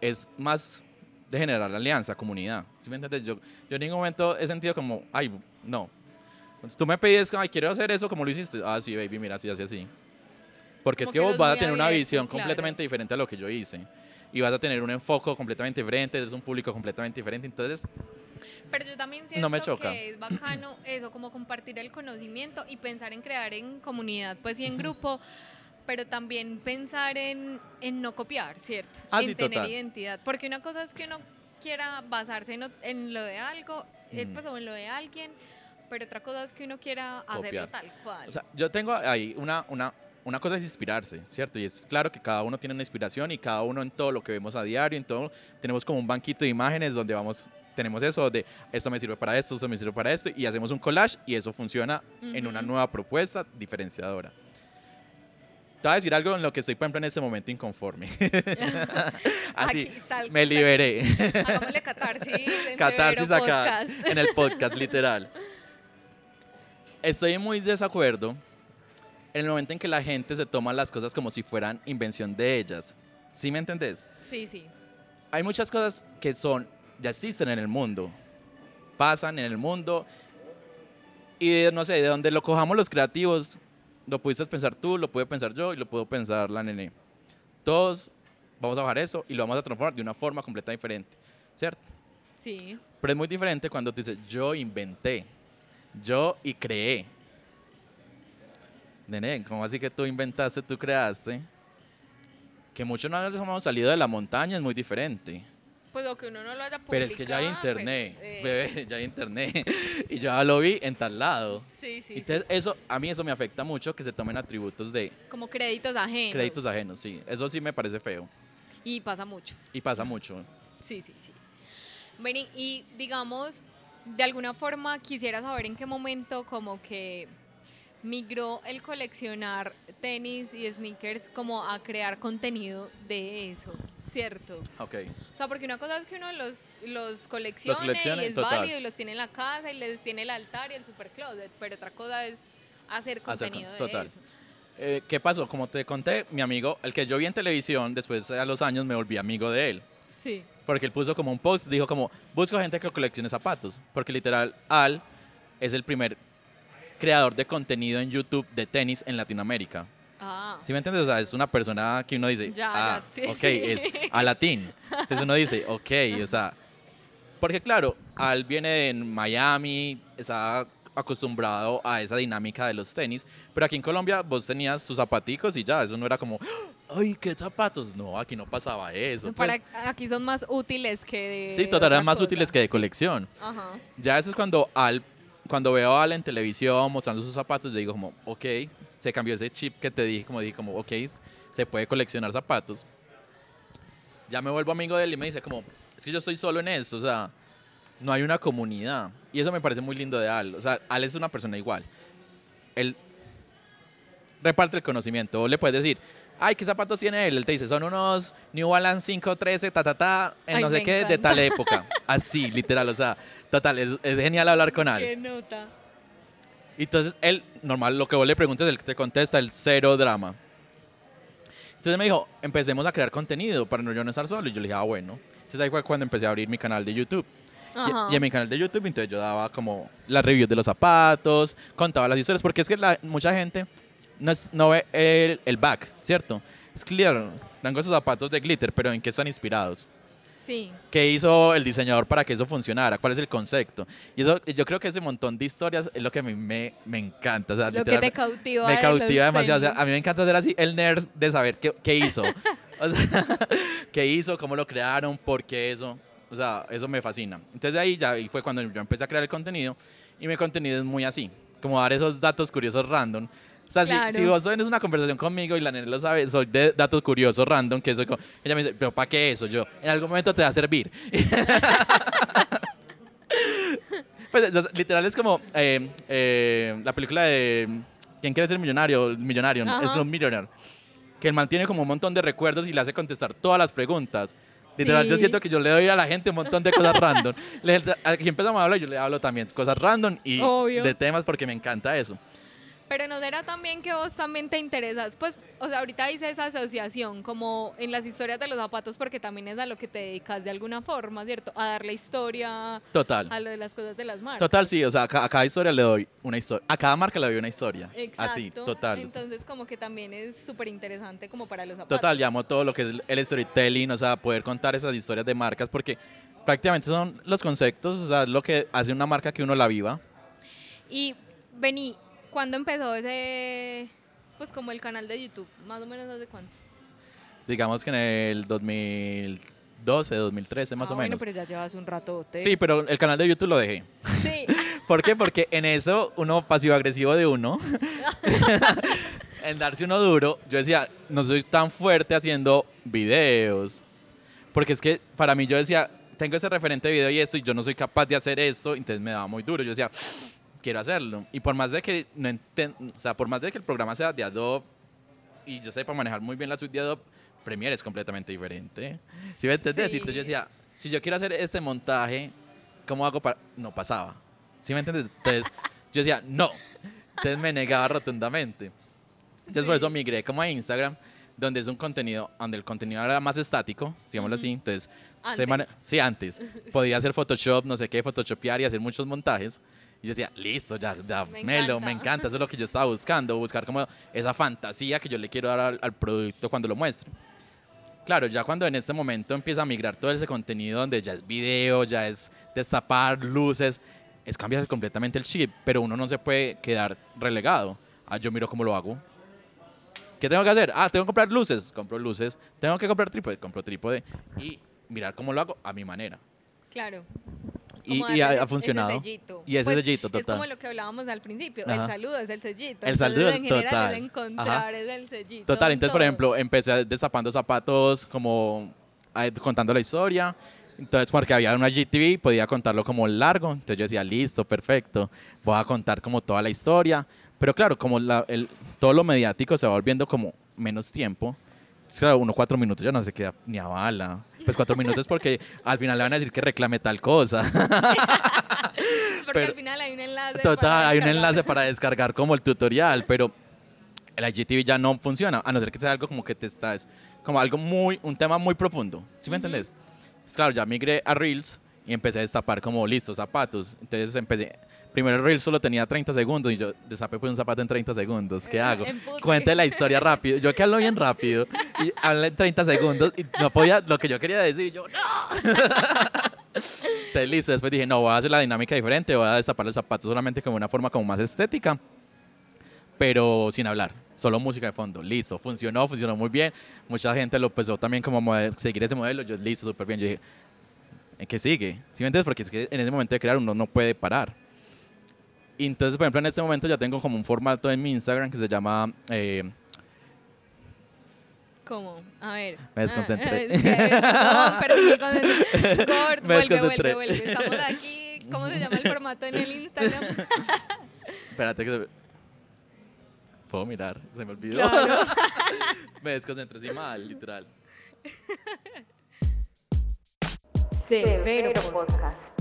[SPEAKER 1] es más de generar alianza, comunidad. ¿Sí me entiendes? Yo, yo en ningún momento he sentido como, ay, no. Tú me pides, ay, quiero hacer eso como lo hiciste. Ah, sí, baby, mira, así, así, así. Porque es
[SPEAKER 2] Como
[SPEAKER 1] que
[SPEAKER 2] que
[SPEAKER 1] vos vas a tener una visión
[SPEAKER 2] claro.
[SPEAKER 1] completamente diferente a lo que yo hice. Y vas a tener un enfoque completamente diferente, es un público completamente diferente. Entonces,
[SPEAKER 2] Pero yo también siento
[SPEAKER 1] No me choca.
[SPEAKER 2] que es bacano eso, como compartir el conocimiento y pensar en crear en comunidad, pues y en grupo, pero también pensar en, en no copiar, ¿cierto?
[SPEAKER 1] Ah,
[SPEAKER 2] en
[SPEAKER 1] sí,
[SPEAKER 2] tener
[SPEAKER 1] total.
[SPEAKER 2] identidad. Porque una cosa es que uno quiera basarse en, en lo de algo,
[SPEAKER 1] Mm.
[SPEAKER 2] pues, o en lo de alguien, pero otra cosa es que uno quiera hacerlo
[SPEAKER 1] Copiar.
[SPEAKER 2] tal cual.
[SPEAKER 1] o sea, yo tengo ahí una, una, una cosa es inspirarse, ¿cierto? Y es claro que cada uno tiene una inspiración y cada uno en todo lo que vemos a diario, en todo, tenemos como un banquito de imágenes donde vamos, tenemos eso de esto me sirve para esto, esto me sirve para esto, y hacemos un collage y eso funciona en una nueva propuesta diferenciadora. Te voy a decir algo en lo que estoy, por ejemplo, en este momento inconforme. Así,
[SPEAKER 2] Aquí, sal-
[SPEAKER 1] me liberé.
[SPEAKER 2] Hagámosle catarsis. en
[SPEAKER 1] Catarsis acá,
[SPEAKER 2] Podcast.
[SPEAKER 1] en el podcast, literal. Estoy muy desacuerdo en el momento en que la gente se toma las cosas como si fueran invención de ellas. ¿Sí me entendés?
[SPEAKER 2] Sí, sí.
[SPEAKER 1] Hay muchas cosas que son, ya existen en el mundo, pasan en el mundo, y no sé, de donde lo cojamos los creativos, lo pudiste pensar tú, lo pude pensar yo y lo puedo pensar la nene. Todos vamos a bajar eso y lo vamos a transformar de una forma completamente diferente, ¿cierto?
[SPEAKER 2] Sí.
[SPEAKER 1] Pero es muy diferente cuando tú dices, yo inventé, yo y creé. Nene, ¿cómo así que tú inventaste, tú creaste? Que muchos no hemos salido de la montaña, es muy diferente.
[SPEAKER 2] Pues lo que uno no lo haya publicado.
[SPEAKER 1] Pero es que ya hay
[SPEAKER 2] pero,
[SPEAKER 1] internet,
[SPEAKER 2] eh,
[SPEAKER 1] bebé, ya hay internet. y yo ya lo vi en tal lado.
[SPEAKER 2] Sí, sí, sí.
[SPEAKER 1] Entonces, eso, a mí eso me afecta mucho, que se tomen atributos de
[SPEAKER 2] Como créditos ajenos.
[SPEAKER 1] créditos ajenos, sí. Eso sí me parece feo.
[SPEAKER 2] Y pasa mucho.
[SPEAKER 1] Y pasa mucho.
[SPEAKER 2] Sí, sí, sí. Bueno, y- y digamos, de alguna forma quisiera saber en qué momento como que migró el coleccionar tenis y sneakers como a crear contenido de eso, ¿cierto?
[SPEAKER 1] Ok.
[SPEAKER 2] O sea, porque una cosa es que uno los, los coleccione,
[SPEAKER 1] coleccione,
[SPEAKER 2] y es
[SPEAKER 1] total.
[SPEAKER 2] válido y los tiene en la casa y les tiene el altar y el super closet, pero otra cosa es hacer
[SPEAKER 1] Hacer con-
[SPEAKER 2] contenido de
[SPEAKER 1] total.
[SPEAKER 2] eso.
[SPEAKER 1] Eh, ¿Qué pasó? Como te conté, mi amigo, el que yo vi en televisión, después a los años me volví amigo de él.
[SPEAKER 2] Sí.
[SPEAKER 1] Porque él puso como un post, dijo como, busco gente que coleccione zapatos. Porque literal, Al es el primer creador de contenido en YouTube de tenis en Latinoamérica.
[SPEAKER 2] Ah,
[SPEAKER 1] ¿Sí me entiendes? O sea, es una persona que uno dice,
[SPEAKER 2] Ya,
[SPEAKER 1] ah,
[SPEAKER 2] ya,
[SPEAKER 1] ok,
[SPEAKER 2] sí.
[SPEAKER 1] es a latín. Entonces uno dice, ok, o sea, porque claro, Al viene en Miami, está acostumbrado a esa dinámica de los tenis, pero aquí en Colombia vos tenías tus zapaticos y ya, eso no era como, ay, qué zapatos, no, aquí no pasaba eso.
[SPEAKER 2] para,
[SPEAKER 1] pues.
[SPEAKER 2] aquí son más útiles que de
[SPEAKER 1] sí, total, eran más
[SPEAKER 2] cosa.
[SPEAKER 1] útiles que de colección.
[SPEAKER 2] Ajá.
[SPEAKER 1] Ya eso es cuando Al, cuando veo a Al en televisión mostrando sus zapatos, yo digo como, ok, se cambió ese chip que te dije, como dije, como, ok, se puede coleccionar zapatos. Ya me vuelvo amigo de él y me dice como, es que yo estoy solo en eso, o sea, no hay una comunidad. Y eso me parece muy lindo de Al. O sea, Al es una persona igual. Él reparte el conocimiento. O le puedes decir, ay, ¿qué zapatos tiene él? Él te dice, son unos New Balance 513, ta, ta, ta, en
[SPEAKER 2] Ay,
[SPEAKER 1] no sé qué, de
[SPEAKER 2] encanta.
[SPEAKER 1] tal época. Así, literal, o sea, total, es, es genial hablar con Al.
[SPEAKER 2] Qué nota.
[SPEAKER 1] Entonces, él, normal, lo que vos le preguntes, él te contesta el cero drama. Entonces me dijo, empecemos a crear contenido para no yo no estar solo. Y yo le dije, ah, bueno. Entonces ahí fue cuando empecé a abrir mi canal de YouTube. Y-. Y, en mi canal de YouTube, entonces yo daba como las reviews de los zapatos, contaba las historias, porque es que la- mucha gente no, es- no ve el, el back, ¿cierto? Es clear, tengo esos zapatos de glitter, pero ¿en qué están inspirados?
[SPEAKER 2] Sí.
[SPEAKER 1] ¿Qué hizo el diseñador para que eso funcionara? ¿Cuál es el concepto? Y eso, yo creo que ese montón de historias es lo que a mí me, me encanta. O sea,
[SPEAKER 2] Lo que te cautiva.
[SPEAKER 1] me
[SPEAKER 2] de
[SPEAKER 1] cautiva demasiado. O sea, a mí me encanta ser así el nerd de saber qué, qué hizo. O sea, qué hizo, cómo lo crearon, por qué eso. O sea, eso me fascina. Entonces ahí ya ahí fue cuando yo empecé a crear el contenido. Y mi contenido es muy así, como dar esos datos curiosos random. O sea, si-
[SPEAKER 2] Claro.
[SPEAKER 1] si, vos tienes una conversación conmigo y la nena lo sabe, soy de datos curiosos random, que soy como, ella me dice, pero ¿para qué eso? Yo, en algún momento te va a servir. pues literal es como eh, eh, la película de ¿Quién quiere ser millonario? Millonario,
[SPEAKER 2] Ajá.
[SPEAKER 1] es un millionaire. Que el man tiene como un montón de recuerdos y le hace contestar todas las preguntas. Literal, yo
[SPEAKER 2] Sí.
[SPEAKER 1] siento que yo le doy a la gente un montón de cosas random. Aquí empezamos a hablar, yo le hablo también cosas random y
[SPEAKER 2] Obvio.
[SPEAKER 1] de temas porque me encanta eso.
[SPEAKER 2] Pero no será también que vos también te interesas, pues, o sea, ahorita dice esa asociación, como en las historias de los zapatos, porque también es a lo que te dedicas de alguna forma, ¿cierto? A darle historia
[SPEAKER 1] Total.
[SPEAKER 2] a lo de las cosas de las marcas.
[SPEAKER 1] Total, sí, o sea, a ca- a cada historia le doy una historia. A cada marca le doy una historia.
[SPEAKER 2] Exacto.
[SPEAKER 1] Así, total.
[SPEAKER 2] Entonces, como que también es súper interesante como para los zapatos.
[SPEAKER 1] Total, llamo todo lo que es el- el storytelling, o sea, poder contar esas historias de marcas, porque prácticamente son los conceptos, o sea, es lo que hace una marca que uno la viva.
[SPEAKER 2] Y vení, ¿cuándo empezó ese, pues como el canal de YouTube? Más o menos hace cuánto.
[SPEAKER 1] Digamos que en el 2012, 2013 más
[SPEAKER 2] Ah,
[SPEAKER 1] o
[SPEAKER 2] Bueno,
[SPEAKER 1] menos.
[SPEAKER 2] pero ya llevas un rato.
[SPEAKER 1] Sí, pero el canal de YouTube lo dejé.
[SPEAKER 2] Sí.
[SPEAKER 1] ¿Por qué? Porque en eso, uno pasivo-agresivo de uno, en darse uno duro, yo decía, no soy tan fuerte haciendo videos. Porque es que para mí yo decía, tengo ese referente de video y esto, y yo no soy capaz de hacer esto, entonces me daba muy duro. Yo decía, quiero hacerlo. Y por más de que, no enten- o sea, por más de que el programa sea de Adobe y yo sepa manejar muy bien la suite de Adobe, Premiere es completamente diferente. ¿Sí me entendés?
[SPEAKER 2] Sí.
[SPEAKER 1] Entonces yo decía, si yo quiero hacer este montaje, ¿cómo hago para...? No pasaba. ¿Sí me entiendes? Entonces yo decía, no. Entonces me negaba rotundamente. Entonces por eso migré como a Instagram, donde es un contenido, donde el contenido era más estático, digámoslo así. Entonces, se
[SPEAKER 2] Antes.
[SPEAKER 1] mane- sí, antes. Podía hacer Photoshop, no sé qué, Photoshopear y hacer muchos montajes. Y yo decía, listo, ya, ya,
[SPEAKER 2] Me
[SPEAKER 1] melo,
[SPEAKER 2] encanta.
[SPEAKER 1] me encanta. Eso es lo que yo estaba buscando, buscar como esa fantasía que yo le quiero dar al, al producto cuando lo muestre. Claro, ya cuando en este momento empieza a migrar todo ese contenido donde ya es video, ya es destapar luces, es cambiar completamente el chip, pero uno no se puede quedar relegado. Ah, yo miro cómo lo hago. ¿Qué tengo que hacer? Ah, tengo que comprar luces, compro luces. Tengo que comprar trípode, compro trípode. Y mirar cómo lo hago a mi manera.
[SPEAKER 2] Claro.
[SPEAKER 1] Y, y ha, ha funcionado.
[SPEAKER 2] Ese sellito.
[SPEAKER 1] Y ese
[SPEAKER 2] Pues,
[SPEAKER 1] sellito,
[SPEAKER 2] Es como
[SPEAKER 1] total.
[SPEAKER 2] lo que hablábamos al principio.
[SPEAKER 1] Ajá.
[SPEAKER 2] El saludo es el sellito.
[SPEAKER 1] El saludo es
[SPEAKER 2] en general
[SPEAKER 1] total.
[SPEAKER 2] es encontrar es el sellito.
[SPEAKER 1] Total,
[SPEAKER 2] en
[SPEAKER 1] entonces, por
[SPEAKER 2] todo.
[SPEAKER 1] ejemplo, empecé destapando zapatos como contando la historia. Entonces, porque había una GTV, podía contarlo como largo. Entonces yo decía, listo, perfecto. Voy a contar como toda la historia. Pero claro, como la- el- todo lo mediático se va volviendo como menos tiempo. Es claro, uno cuatro minutos ya no se queda ni a bala. Pues cuatro minutos porque al final le van a decir que reclame tal cosa.
[SPEAKER 2] Porque
[SPEAKER 1] pero-
[SPEAKER 2] al final hay un enlace.
[SPEAKER 1] Total, hay un enlace para descargar como el tutorial, pero el IGTV ya no funciona, a no ser que sea algo como que te estás, como algo muy, un tema muy profundo, ¿sí me entendés? Pues claro, ya migré a Reels y empecé a destapar como listos zapatos, entonces empecé, primero el Reels solo tenía 30 segundos y yo destapé pues un zapato en 30 segundos, ¿qué hago? Cuente la historia rápido, yo que hablo bien rápido y hablé en 30 segundos y no podía, lo que yo quería decir, yo no. Entonces, listo. Después dije, no, voy a hacer la dinámica diferente, voy a destapar el zapato solamente como una forma como más estética, pero sin hablar, solo música de fondo. Listo, funcionó, funcionó muy bien. Mucha gente lo empezó también como seguir ese modelo. Yo, listo, súper bien. Yo dije, ¿en qué sigue? ¿Sí me entiendes? Porque es que en ese momento de crear uno no puede parar. Y entonces, por ejemplo, en este momento ya tengo como un formato en mi Instagram que se llama eh,
[SPEAKER 2] ¿Cómo? A ver.
[SPEAKER 1] Me desconcentré.
[SPEAKER 2] Ah, no, perdí. Gord,
[SPEAKER 1] Me
[SPEAKER 2] vuelve, vuelve, vuelve. Estamos aquí. ¿Cómo se llama el formato en el Instagram?
[SPEAKER 1] Espérate que se... Puedo mirar, se me olvidó.
[SPEAKER 2] Claro.
[SPEAKER 1] me desconcentré así mal, literal.
[SPEAKER 2] Severo Podcast.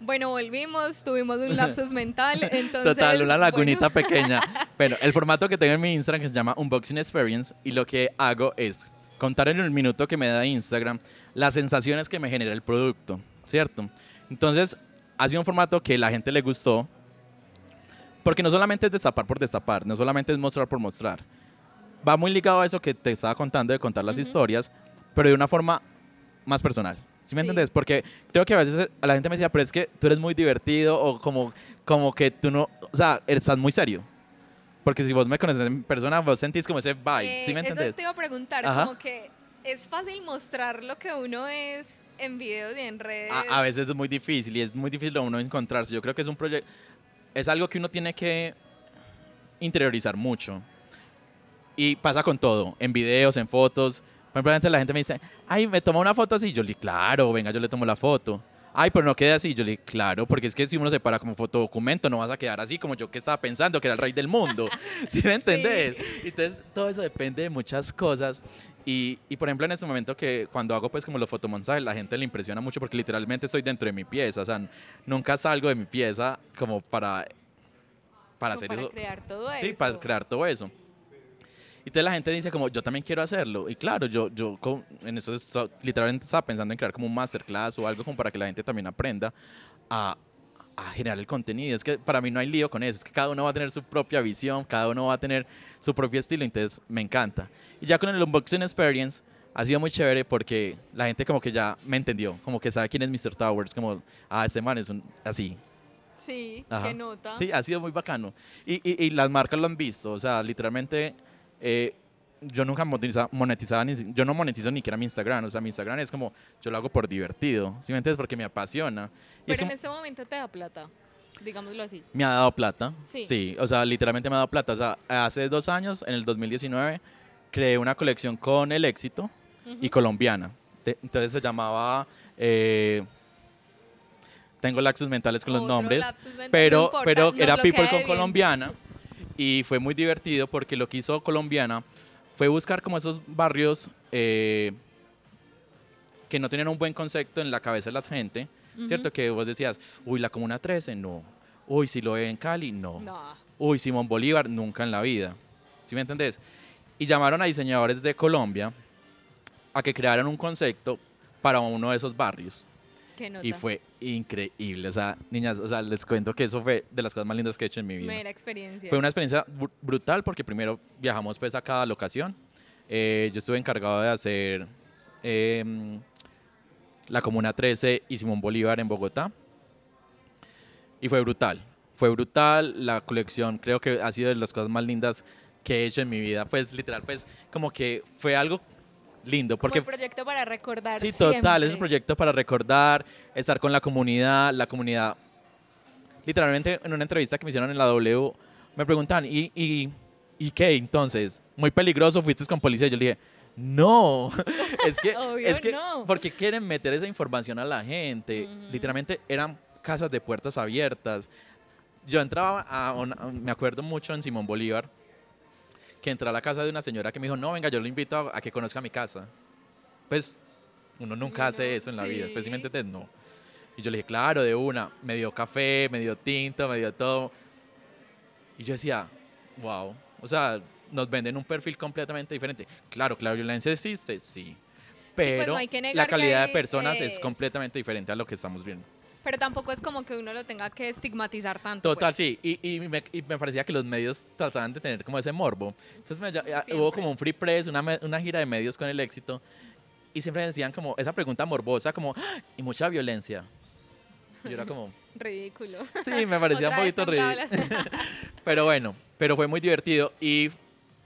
[SPEAKER 2] Bueno, volvimos, tuvimos un lapsus mental, entonces...
[SPEAKER 1] Total, una lagunita
[SPEAKER 2] bueno,
[SPEAKER 1] pequeña. Bueno, el formato que tengo en mi Instagram que se llama Unboxing Experience y lo que hago es contar en el minuto que me da Instagram las sensaciones que me genera el producto, ¿cierto? Entonces, ha sido un formato que la gente le gustó porque no solamente es destapar por destapar, no solamente es mostrar por mostrar. Va muy ligado a eso que te estaba contando de contar las
[SPEAKER 2] Ujú.
[SPEAKER 1] historias, pero de una forma más personal. ¿Sí me
[SPEAKER 2] Sí.
[SPEAKER 1] entendés? Porque creo que a veces a la gente me decía, pero es que tú eres muy divertido o como, como que tú no, o sea, estás muy serio. Porque si vos me conoces en persona, vos sentís como ese vibe,
[SPEAKER 2] eh,
[SPEAKER 1] ¿sí me
[SPEAKER 2] Eso
[SPEAKER 1] entendés?
[SPEAKER 2] te iba a preguntar,
[SPEAKER 1] Ajá.
[SPEAKER 2] como que es fácil mostrar lo que uno es en videos y en redes.
[SPEAKER 1] A, a veces es muy difícil y es muy difícil uno encontrarse. Yo creo que es un proyecto, es algo que uno tiene que interiorizar mucho. Y pasa con todo, en videos, en fotos. Por ejemplo, antes la gente me dice, ay, me toma una foto así. Yo le digo, claro, venga, yo le tomo la foto. Ay, pero no quede así. Yo le digo, claro, porque es que si uno se para como fotodocumento, no vas a quedar así como yo que estaba pensando que era el rey del mundo. ¿Sí me entendés? Entonces, todo eso depende de muchas cosas. Y, y, por ejemplo, en este momento que cuando hago pues como los fotomontajes, la gente le impresiona mucho porque literalmente estoy dentro de mi pieza. O sea, nunca salgo de mi pieza como para para
[SPEAKER 2] Como
[SPEAKER 1] hacer
[SPEAKER 2] para
[SPEAKER 1] eso.
[SPEAKER 2] crear todo eso.
[SPEAKER 1] Sí, para crear todo eso. Y entonces la gente dice como, yo también quiero hacerlo. Y claro, yo, yo en eso esto- literalmente estaba pensando en crear como un masterclass o algo como para que la gente también aprenda a, a generar el contenido. Es que para mí no hay lío con eso. Es que cada uno va a tener su propia visión, cada uno va a tener su propio estilo. Entonces me encanta. Y ya con el Unboxing Experience ha sido muy chévere porque la gente como que ya me entendió. Como que sabe quién es Mr. Towers. Como, ah, este man es un, así.
[SPEAKER 2] Sí,
[SPEAKER 1] Ajá.
[SPEAKER 2] qué nota.
[SPEAKER 1] Sí, ha sido muy bacano. Y, y, y las marcas lo han visto. O sea, literalmente, eh, yo nunca monetiza- monetizaba, ni, yo no monetizo ni siquiera mi Instagram. O sea, mi Instagram es como, yo lo hago por divertido. ¿Sí me entiendes? Porque me apasiona. Y es
[SPEAKER 2] Pero en
[SPEAKER 1] como-
[SPEAKER 2] este momento te da plata, digámoslo así.
[SPEAKER 1] me ha dado plata.
[SPEAKER 2] Sí.
[SPEAKER 1] o sea, literalmente me ha dado plata. O sea, hace dos años, en el 2019, creé una colección con el éxito y
[SPEAKER 2] Ujú.
[SPEAKER 1] colombiana. Te- Entonces se llamaba... eh, tengo laxos mentales con los
[SPEAKER 2] Otro
[SPEAKER 1] nombres.
[SPEAKER 2] lapsus mental, no
[SPEAKER 1] pero,
[SPEAKER 2] importa,
[SPEAKER 1] pero era People con
[SPEAKER 2] bien.
[SPEAKER 1] colombiana y fue muy divertido porque lo que hizo colombiana fue buscar como esos barrios eh, que no tenían un buen concepto en la cabeza de la gente, ¿cierto? Que vos decías, uy, la Comuna 13, no. Uy, si lo ve en Cali, no.
[SPEAKER 2] No.
[SPEAKER 1] Uy, Simón Bolívar, nunca en la vida. ¿Sí me entendés? Y llamaron a diseñadores de Colombia a que crearan un concepto para uno de esos barrios.
[SPEAKER 2] Qué nota.
[SPEAKER 1] Y fue increíble. O sea, niñas, o sea, les cuento que eso fue de las cosas más lindas que he hecho en mi vida.
[SPEAKER 2] Mera experiencia.
[SPEAKER 1] Fue una experiencia br- brutal porque primero viajamos pues a cada locación. Eh, yo estuve encargado de hacer em, la Comuna 13 y Simón Bolívar en Bogotá. Y fue brutal. Fue brutal. La colección creo que ha sido de las cosas más lindas que he hecho en mi vida. Pues literal, pues como que fue algo lindo.
[SPEAKER 2] Como
[SPEAKER 1] Porque
[SPEAKER 2] el proyecto para recordar
[SPEAKER 1] Sí, total, es un
[SPEAKER 2] siempre.
[SPEAKER 1] proyecto para recordar, estar con la comunidad, la comunidad. Literalmente en una entrevista que me hicieron en la W, me preguntan, ¿y, y, y qué entonces? ¿Muy peligroso? ¿Fuiste con policía? Yo le dije, no, es que,
[SPEAKER 2] Obvio
[SPEAKER 1] es que,
[SPEAKER 2] no.
[SPEAKER 1] porque quieren meter esa información a la gente. Literalmente eran casas de puertas abiertas. Yo entraba a, una- me acuerdo mucho en Simón Bolívar, que entré a la casa de una señora que me dijo, no, venga, yo lo invito a, a que conozca mi casa. Pues uno nunca hace eso en la vida,
[SPEAKER 2] sí.
[SPEAKER 1] pues si me entiendes, no. Y yo le dije, claro, de una, me dio café, me dio tinto, me dio todo. Y yo decía, wow, o sea, nos venden un perfil completamente diferente. Claro, que la violencia existe, sí. Pero
[SPEAKER 2] pues, no
[SPEAKER 1] la calidad de personas es
[SPEAKER 2] es-
[SPEAKER 1] completamente diferente a lo que estamos viendo.
[SPEAKER 2] Pero tampoco es como que uno lo tenga que estigmatizar tanto.
[SPEAKER 1] Total,
[SPEAKER 2] pues.
[SPEAKER 1] sí. Y, y me, y me parecía que los medios trataban de tener como ese morbo. Entonces me hubo como un free press, una, una gira de medios con el éxito. Y siempre decían como esa pregunta morbosa, como, "Ah, y mucha violencia. Y yo era como,
[SPEAKER 2] Ridículo.
[SPEAKER 1] sí, me parecía un poquito ridículo. Pero bueno, pero fue muy divertido y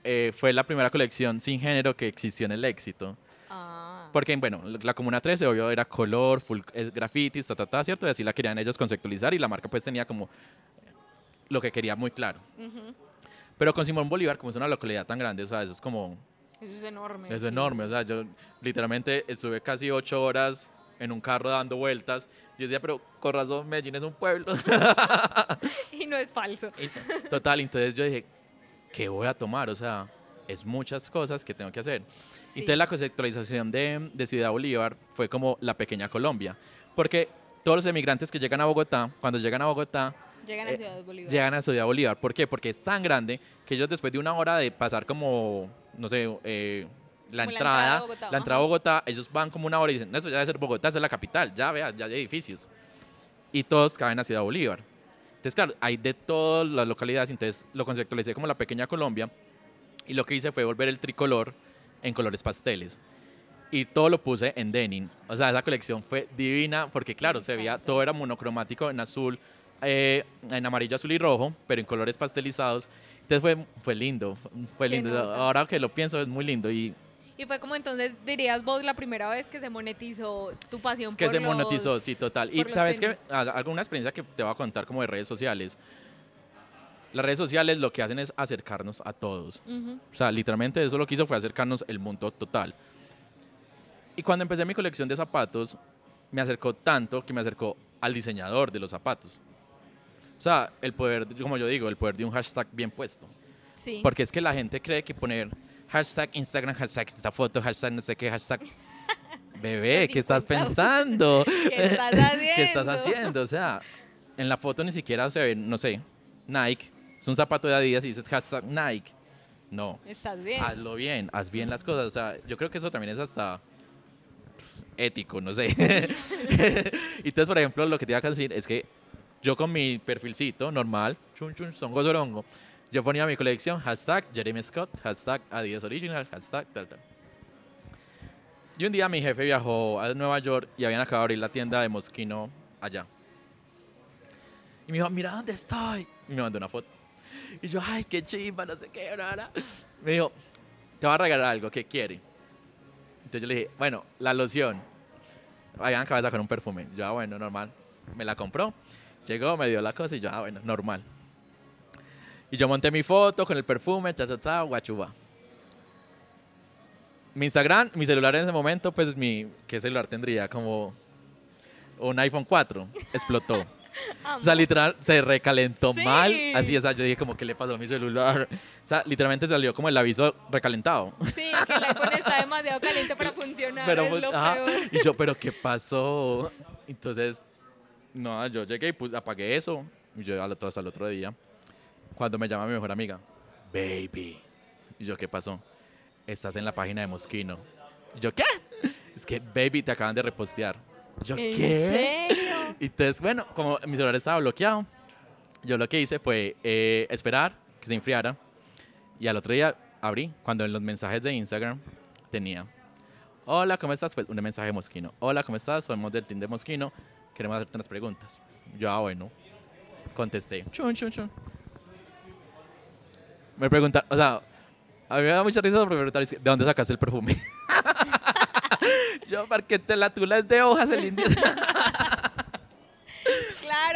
[SPEAKER 1] eh, fue la primera colección sin género que existió en el éxito. Porque, bueno, la Comuna 13, obvio, era color, full grafitis, ta, ta, ta, ¿cierto? Y así la querían ellos conceptualizar y la marca pues tenía como lo que quería muy claro.
[SPEAKER 2] Ujú.
[SPEAKER 1] Pero con Simón Bolívar, como es una localidad tan grande, o sea, eso es como,
[SPEAKER 2] Eso es enorme.
[SPEAKER 1] es
[SPEAKER 2] sí.
[SPEAKER 1] enorme, o sea, yo literalmente estuve casi ocho horas en un carro dando vueltas. Yo decía, pero con razón, Medellín es un pueblo.
[SPEAKER 2] Y no es falso.
[SPEAKER 1] Y Total, entonces yo dije, ¿qué voy a tomar? O sea, es muchas cosas que tengo que hacer.
[SPEAKER 2] Sí.
[SPEAKER 1] Y entonces la conceptualización de, de Ciudad Bolívar fue como la pequeña Colombia. Porque todos los emigrantes que llegan a Bogotá, cuando llegan a Bogotá,
[SPEAKER 2] Llegan a
[SPEAKER 1] eh,
[SPEAKER 2] Ciudad Bolívar.
[SPEAKER 1] llegan a Ciudad Bolívar. ¿Por qué? Porque es tan grande que ellos después de una hora de pasar como, no sé, eh, la,
[SPEAKER 2] Como la entrada
[SPEAKER 1] entrada,
[SPEAKER 2] a Bogotá,
[SPEAKER 1] la entrada a. Bogotá, ellos van como una hora y dicen, eso ya debe ser Bogotá, esa es la capital, ya vea, ya hay edificios. Y todos caben a Ciudad Bolívar. Entonces, claro, hay de todas las localidades, entonces lo conceptualicé como la pequeña Colombia y lo que hice fue volver el tricolor en colores pasteles. Y todo lo puse en denim. O sea, esa colección fue divina porque, claro, se veía, todo era monocromático en azul, eh, en amarillo, azul y rojo, pero en colores pastelizados. Entonces fue, fue lindo, fue lindo.
[SPEAKER 2] nota.
[SPEAKER 1] Ahora que lo pienso es muy lindo y
[SPEAKER 2] Y fue como entonces, dirías vos, la primera vez que se monetizó tu pasión
[SPEAKER 1] es que
[SPEAKER 2] por
[SPEAKER 1] se
[SPEAKER 2] los-
[SPEAKER 1] monetizó, sí, total. Y sabes que
[SPEAKER 2] tenis.
[SPEAKER 1] alguna experiencia que te voy a contar como de redes sociales. Las redes sociales lo que hacen es acercarnos a todos.
[SPEAKER 2] Ujú.
[SPEAKER 1] O sea, literalmente eso lo que hizo fue acercarnos el mundo total. Y cuando empecé mi colección de zapatos, me acercó tanto que me acercó al diseñador de los zapatos. O sea, el poder, como yo digo, el poder de un hashtag bien puesto.
[SPEAKER 2] Sí.
[SPEAKER 1] Porque es que la gente cree que poner hashtag Instagram, hashtag esta foto, hashtag no sé qué, hashtag... Bebé, ¿qué estás
[SPEAKER 2] 50.
[SPEAKER 1] pensando?
[SPEAKER 2] ¿Qué estás haciendo?
[SPEAKER 1] ¿Qué estás haciendo? O sea, en la foto ni siquiera se ve, no sé, Nike, es un zapato de Adidas y dices hashtag Nike. No,
[SPEAKER 2] Estás bien.
[SPEAKER 1] hazlo bien, haz bien las cosas. O sea, yo creo que eso también es hasta ético, no sé. y entonces, por ejemplo, lo que te iba a decir es que yo con mi perfilcito normal, chun chun, songo zorongo, yo ponía mi colección, hashtag Jeremy Scott, hashtag Adidas Original, hashtag tal, tal. Y un día mi jefe viajó a Nueva York y habían acabado de abrir la tienda de Moschino allá. Y me dijo, mira dónde estoy. Y me mandó una foto. Y yo, ay, qué chimba, no sé qué, rara. Me dijo, te voy a regalar algo, ¿qué quiere? Entonces yo le dije, bueno, la loción. Acabado de sacar un perfume. Yo, ah, bueno, normal. Me la compró. Llegó, me dio la cosa y yo, ah, bueno, normal. Y yo monté mi foto con el perfume, cha, cha, cha, guachuba. Mi Instagram, mi celular en ese momento, pues mi, ¿qué celular tendría? Como un iPhone 4. Explotó. O sea, literal, se recalentó
[SPEAKER 2] Sí.
[SPEAKER 1] mal. Así, o sea, yo dije como, ¿qué le pasó a mi celular? O sea, literalmente salió como el aviso recalentado.
[SPEAKER 2] Sí, que el iPhone está demasiado caliente para funcionar.
[SPEAKER 1] Pero,
[SPEAKER 2] es lo
[SPEAKER 1] ajá,
[SPEAKER 2] peor.
[SPEAKER 1] y yo, ¿pero qué pasó? Entonces, no, yo llegué y pues, apagué eso. Y yo al otro, hasta el otro día, cuando me llama mi mejor amiga, Baby. Y yo, ¿qué pasó? Estás en la página de Mosquino. Y yo, ¿qué? Es que, Baby, te acaban de repostear. Y yo,
[SPEAKER 2] ¿En
[SPEAKER 1] ¿qué?
[SPEAKER 2] Serio?
[SPEAKER 1] Entonces, bueno, como mi celular estaba bloqueado, yo lo que hice fue eh, esperar que se enfriara. Y al otro día abrí, cuando en los mensajes de Instagram tenía, hola, ¿cómo estás? Pues un mensaje de Mosquino. Hola, ¿cómo estás? Somos del team de Mosquino. Queremos hacerte unas preguntas. Yo, ah, bueno. Contesté. Chun, chun, chun. Me preguntaron, o sea, a mí me da mucha risa porque me preguntaron, ¿de dónde sacaste el perfume? yo, porque te la tula es de hojas el indio.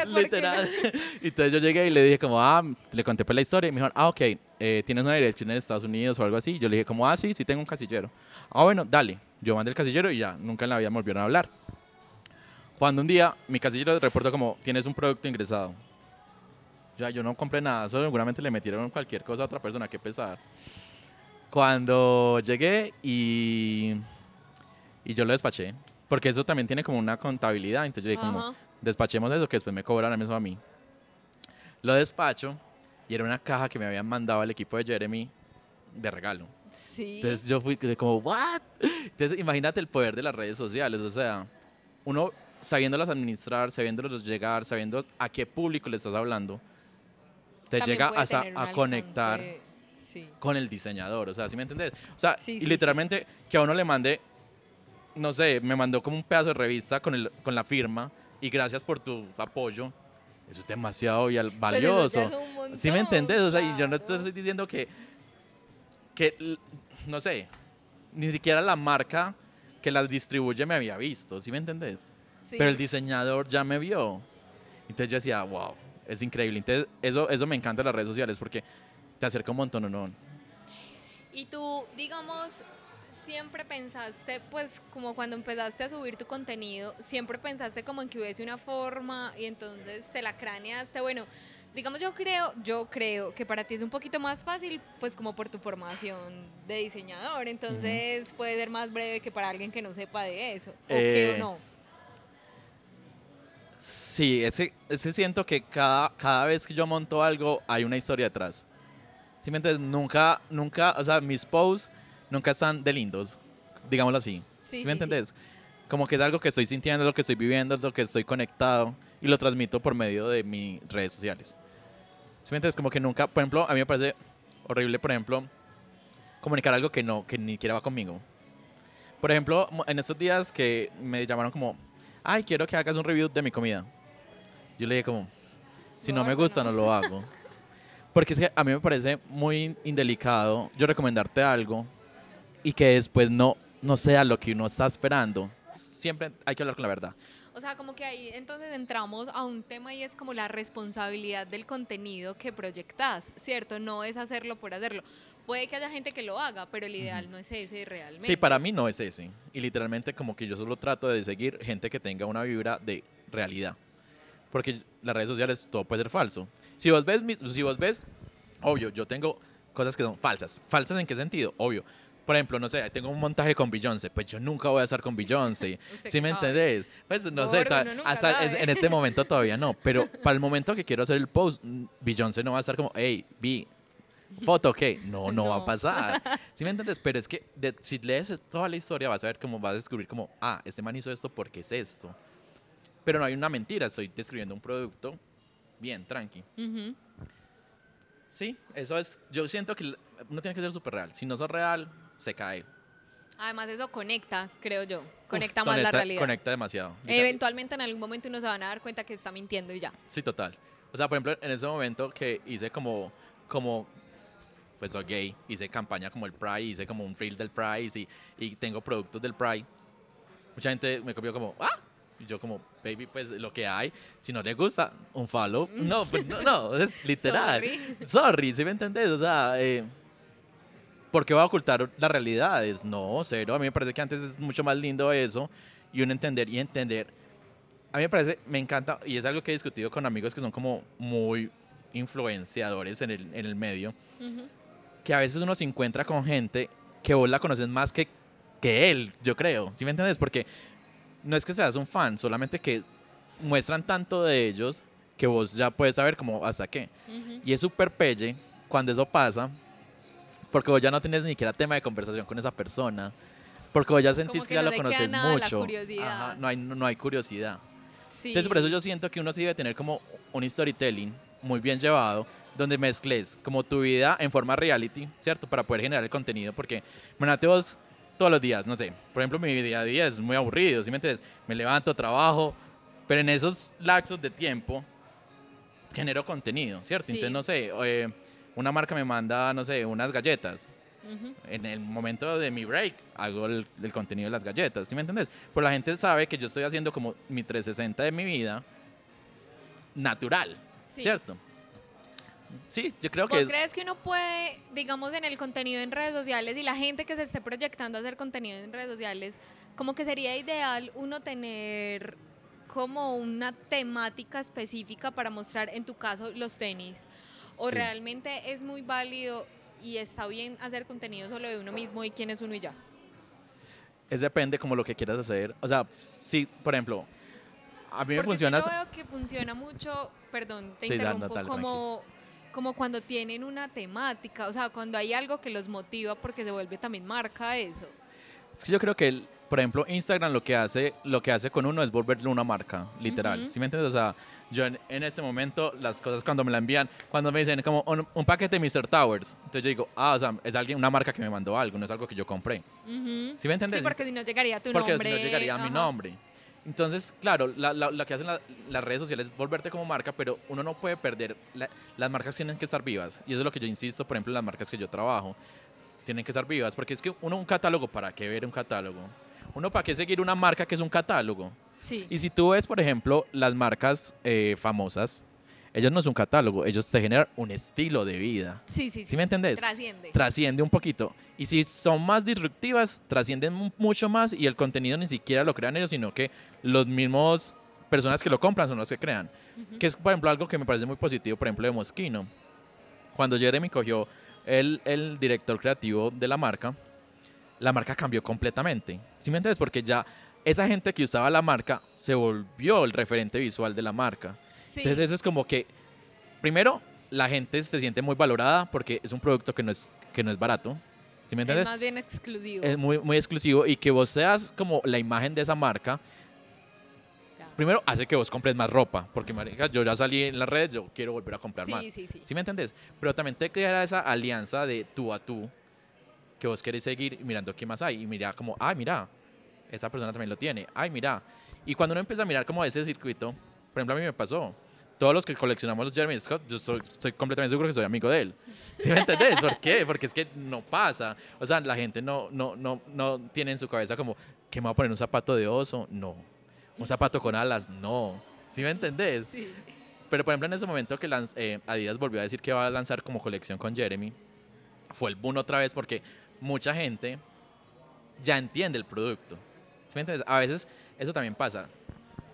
[SPEAKER 1] Literal. Entonces yo llegué y le dije como, ah, le conté pues la historia y me dijeron, ah, ok, eh, ¿tienes una dirección en Estados Unidos o algo así? Yo le dije como, ah, sí, sí tengo un casillero. Ah, bueno, dale. Yo mandé el casillero y ya, nunca en la vida me volvieron a hablar. Cuando un día mi casillero reportó como, tienes un producto ingresado. Ya, yo no compré nada, eso seguramente le metieron cualquier cosa a otra persona, qué pesar. Cuando llegué y, y yo lo despaché, porque eso también tiene como una contabilidad, entonces yo dije como. Despachemos eso que después me cobran eso a mí. Lo despacho y era una caja que me habían mandado al equipo de Jeremy de regalo.
[SPEAKER 2] Sí.
[SPEAKER 1] Entonces yo fui como, ¿what? Entonces imagínate el poder de las redes sociales, o sea, uno sabiéndolas administrar, sabiéndolos llegar, sabiendo a qué público le estás hablando, te
[SPEAKER 2] También
[SPEAKER 1] llega hasta a conectar
[SPEAKER 2] Sí.
[SPEAKER 1] con el diseñador, o sea, ¿sí me entendés? O sea,
[SPEAKER 2] Sí,
[SPEAKER 1] y literalmente que a uno le mande, no sé, me mandó como un pedazo de revista con, el, con la firma y gracias por tu apoyo. Eso es demasiado valioso.
[SPEAKER 2] eso ya es un
[SPEAKER 1] ¿Sí me
[SPEAKER 2] montón,
[SPEAKER 1] entendés? O sea, y yo no te
[SPEAKER 2] claro.
[SPEAKER 1] estoy diciendo que, que, no sé, ni siquiera la marca que las distribuye me había visto, ¿sí me entendés?
[SPEAKER 2] Sí.
[SPEAKER 1] Pero el diseñador ya me vio. Entonces yo decía, wow, es increíble. Entonces eso, eso me encanta de las redes sociales porque te acerca un montón, ¿no?
[SPEAKER 2] Y tú, digamos, siempre pensaste, pues como cuando empezaste a subir tu contenido, siempre pensaste como en que hubiese una forma y entonces te la craneaste. Bueno, digamos yo creo, yo creo que para ti es un poquito más fácil, pues como por tu formación de diseñador, entonces puede ser más breve que para alguien que no sepa de eso. ¿O qué o
[SPEAKER 1] Eh,
[SPEAKER 2] no?
[SPEAKER 1] Sí, ese, ese siento que cada, cada vez que yo monto algo hay una historia detrás. ¿Sí me entiendes? Nunca, nunca, o sea, mis posts nunca están de lindos, digámoslo así.
[SPEAKER 2] Sí,
[SPEAKER 1] ¿Sí,
[SPEAKER 2] sí,
[SPEAKER 1] me
[SPEAKER 2] sí.
[SPEAKER 1] entendés? Como que es algo que estoy sintiendo, es lo que estoy viviendo, es lo que estoy conectado y lo transmito por medio de mis redes sociales. ¿Sí me entiendes? Como que nunca, por ejemplo, a mí me parece horrible, por ejemplo, comunicar algo que no, que ni siquiera va conmigo. Por ejemplo, en estos días que me llamaron como, ay, quiero que hagas un review de mi comida. Yo le dije como, si no me
[SPEAKER 2] Gordo,
[SPEAKER 1] gusta,
[SPEAKER 2] no.
[SPEAKER 1] no lo hago. Porque es que a mí me parece muy indelicado yo recomendarte algo y que después no, no sea lo que uno está esperando. Siempre hay que hablar con la verdad.
[SPEAKER 2] O sea, como que ahí entonces entramos a un tema y es como la responsabilidad del contenido que proyectas, ¿cierto? No es hacerlo por hacerlo. Puede que haya gente que lo haga, pero el ideal no es ese realmente.
[SPEAKER 1] Sí, para mí no es ese. Y literalmente como que yo solo trato de seguir gente que tenga una vibra de realidad. Porque las redes sociales todo puede ser falso. Si vos ves, si vos ves, obvio, yo tengo cosas que son falsas. ¿Falsas en qué sentido? Obvio. Por ejemplo, no sé, tengo un montaje con Beyoncé, pues yo nunca voy a estar con Beyoncé.
[SPEAKER 2] ¿Usted
[SPEAKER 1] ¿Sí me
[SPEAKER 2] sabe?
[SPEAKER 1] entendés? Pues no sé,
[SPEAKER 2] Gordo, nunca
[SPEAKER 1] hasta
[SPEAKER 2] sabe.
[SPEAKER 1] en este momento todavía no, pero para el momento que quiero hacer el post, Beyoncé no va a estar como, hey, vi, foto, ¿qué? No, no, va a
[SPEAKER 2] No.
[SPEAKER 1] pasar. ¿Sí me entiendes? Pero es que de- si lees es- toda la historia vas a ver cómo vas a descubrir como, ah, este man hizo esto porque es esto. Pero no hay una mentira, estoy describiendo un producto bien, tranqui.
[SPEAKER 2] Ujú.
[SPEAKER 1] Sí, eso es, yo siento que uno tiene que ser súper real. Si no sos real, se cae.
[SPEAKER 2] Además eso conecta, creo yo.
[SPEAKER 1] Uf,
[SPEAKER 2] Conecta más la
[SPEAKER 1] conecta-
[SPEAKER 2] realidad.
[SPEAKER 1] Conecta demasiado.
[SPEAKER 2] Eventualmente en algún momento uno se van a dar cuenta que está mintiendo y ya.
[SPEAKER 1] Sí, total. O sea, por ejemplo, en ese momento que hice como, como, pues soy gay, hice campaña como el Pride, hice como un reel del Pride y, y tengo productos del Pride. Mucha gente me copió como, ah, y yo como, baby, pues lo que hay, si no le gusta, un follow. No, pues no, no, es literal.
[SPEAKER 2] Sorry.
[SPEAKER 1] Sorry, ¿sí me entendés? O sea, eh, ¿por qué va a ocultar las realidades? No, cero. A mí me parece que antes es mucho más lindo eso y uno entender y entender. A mí me parece, me encanta, y es algo que he discutido con amigos que son como muy influenciadores en el, en el medio,
[SPEAKER 2] Ujú.
[SPEAKER 1] que a veces uno se encuentra con gente que vos la conoces más que, que él, yo creo. ¿Sí me entiendes? Porque no es que seas un fan, solamente que muestran tanto de ellos que vos ya puedes saber como hasta qué.
[SPEAKER 2] Ujú.
[SPEAKER 1] Y es súper pelle cuando eso pasa, porque vos ya no tienes ni siquiera tema de conversación con esa persona, porque vos ya sentís
[SPEAKER 2] que
[SPEAKER 1] que, ya
[SPEAKER 2] no
[SPEAKER 1] lo conoces mucho. Ajá, no, hay, no, hay curiosidad.
[SPEAKER 2] Sí.
[SPEAKER 1] Entonces, por eso yo siento que uno sí debe tener como un storytelling muy bien llevado, donde mezcles como tu vida en forma reality, ¿cierto? Para poder generar el contenido, porque, imagínate vos todos los días, no sé, por ejemplo, mi día a día es muy aburrido, ¿sí me entiendes? Me levanto, trabajo, pero en esos lapsos de tiempo genero contenido, ¿cierto?
[SPEAKER 2] Sí.
[SPEAKER 1] Entonces, no sé, eh, una marca me manda, no sé, unas galletas,
[SPEAKER 2] Ujú.
[SPEAKER 1] en el momento de mi break hago el, el contenido de las galletas, ¿sí me entendés? Pues la gente sabe que yo estoy haciendo como mi 360 de mi vida natural,
[SPEAKER 2] Sí.
[SPEAKER 1] ¿cierto? Sí, yo creo que
[SPEAKER 2] ¿Vos
[SPEAKER 1] es...
[SPEAKER 2] crees que uno puede, digamos, en el contenido en redes sociales y la gente que se esté proyectando a hacer contenido en redes sociales, como que sería ideal uno tener como una temática específica para mostrar, en tu caso, los tenis? ¿O
[SPEAKER 1] Sí.
[SPEAKER 2] realmente es muy válido y está bien hacer contenido solo de uno mismo y quién es uno y ya?
[SPEAKER 1] es depende como lo que quieras hacer. O sea, sí, por ejemplo, a mí me
[SPEAKER 2] Porque
[SPEAKER 1] funciona...
[SPEAKER 2] yo veo que funciona mucho, perdón, te
[SPEAKER 1] Sí,
[SPEAKER 2] interrumpo, como, como cuando tienen una temática, o sea, cuando hay algo que los motiva porque se vuelve también marca eso.
[SPEAKER 1] Es que yo creo que, el- por ejemplo, Instagram lo que hace, lo que hace con uno es volverlo una marca, literal.
[SPEAKER 2] Ujú.
[SPEAKER 1] ¿Sí me entiendes? O sea, yo en, en este momento, las cosas cuando me la envían, cuando me dicen como un, un paquete de Mr. Towers, entonces yo digo, ah, o sea, es alguien, una marca que me mandó algo, no es algo que yo compré.
[SPEAKER 2] Ujú.
[SPEAKER 1] ¿Sí me entiendes?
[SPEAKER 2] Sí, porque si no llegaría tu
[SPEAKER 1] Porque
[SPEAKER 2] nombre.
[SPEAKER 1] si no llegaría a mi nombre. Entonces, claro, la- la- lo que hacen la- las redes sociales es volverte como marca, pero uno no puede perder. la- las marcas tienen que estar vivas. Y eso es lo que yo insisto, por ejemplo, en las marcas que yo trabajo. Tienen que estar vivas, porque es que uno un catálogo, ¿para qué ver un catálogo? Uno, ¿para qué seguir una marca que es un catálogo?
[SPEAKER 2] Sí.
[SPEAKER 1] Y si tú ves, por ejemplo, las marcas eh, famosas, ellas no es un catálogo, ellos te generan un estilo de vida.
[SPEAKER 2] sí, sí, sí.
[SPEAKER 1] ¿Sí me entendés?
[SPEAKER 2] Trasciende.
[SPEAKER 1] trasciende un poquito. Y si son más disruptivas, trascienden mu- mucho más y el contenido ni siquiera lo crean ellos, sino que los mismos personas que lo compran son los que crean.
[SPEAKER 2] Ujú.
[SPEAKER 1] Que es, por ejemplo, algo que me parece muy positivo, por ejemplo, de Mosquino. Cuando Jeremy cogió el, el director creativo de la marca, la marca cambió completamente. ¿Sí me entiendes? Porque ya esa gente que usaba la marca se volvió el referente visual de la marca.
[SPEAKER 2] Sí.
[SPEAKER 1] Entonces eso es como que, primero, la gente se siente muy valorada porque es un producto que no es, que no es barato. ¿Sí me
[SPEAKER 2] es
[SPEAKER 1] entiendes?
[SPEAKER 2] más bien exclusivo.
[SPEAKER 1] Es muy, muy exclusivo y que vos seas como la imagen de esa marca,
[SPEAKER 2] Ya.
[SPEAKER 1] primero hace que vos compres más ropa. Porque, marica, yo ya salí en las redes, yo quiero volver a comprar más.
[SPEAKER 2] Sí, sí, sí.
[SPEAKER 1] ¿Sí me entendés? Pero también te crea esa alianza de tú a tú que vos querés seguir mirando qué más hay. Y mira como, ay, mira, esa persona también lo tiene. Ay, mira. Y cuando uno empieza a mirar como ese circuito, por ejemplo, a mí me pasó. Todos los que coleccionamos los Jeremy Scott, yo soy, soy completamente seguro que soy amigo de él. ¿Sí me entendés? ¿Por qué? Porque es que no pasa. O sea, la gente no, no, no, no tiene en su cabeza como, ¿que me voy a poner un zapato de oso? No. ¿Un zapato con alas? No. ¿Sí me entendés?
[SPEAKER 2] Sí.
[SPEAKER 1] Pero por ejemplo, en ese momento que lanz- eh, Adidas volvió a decir que va a lanzar como colección con Jeremy, fue el boom otra vez porque mucha gente ya entiende el producto. ¿Sí me entiendes? A veces eso también pasa,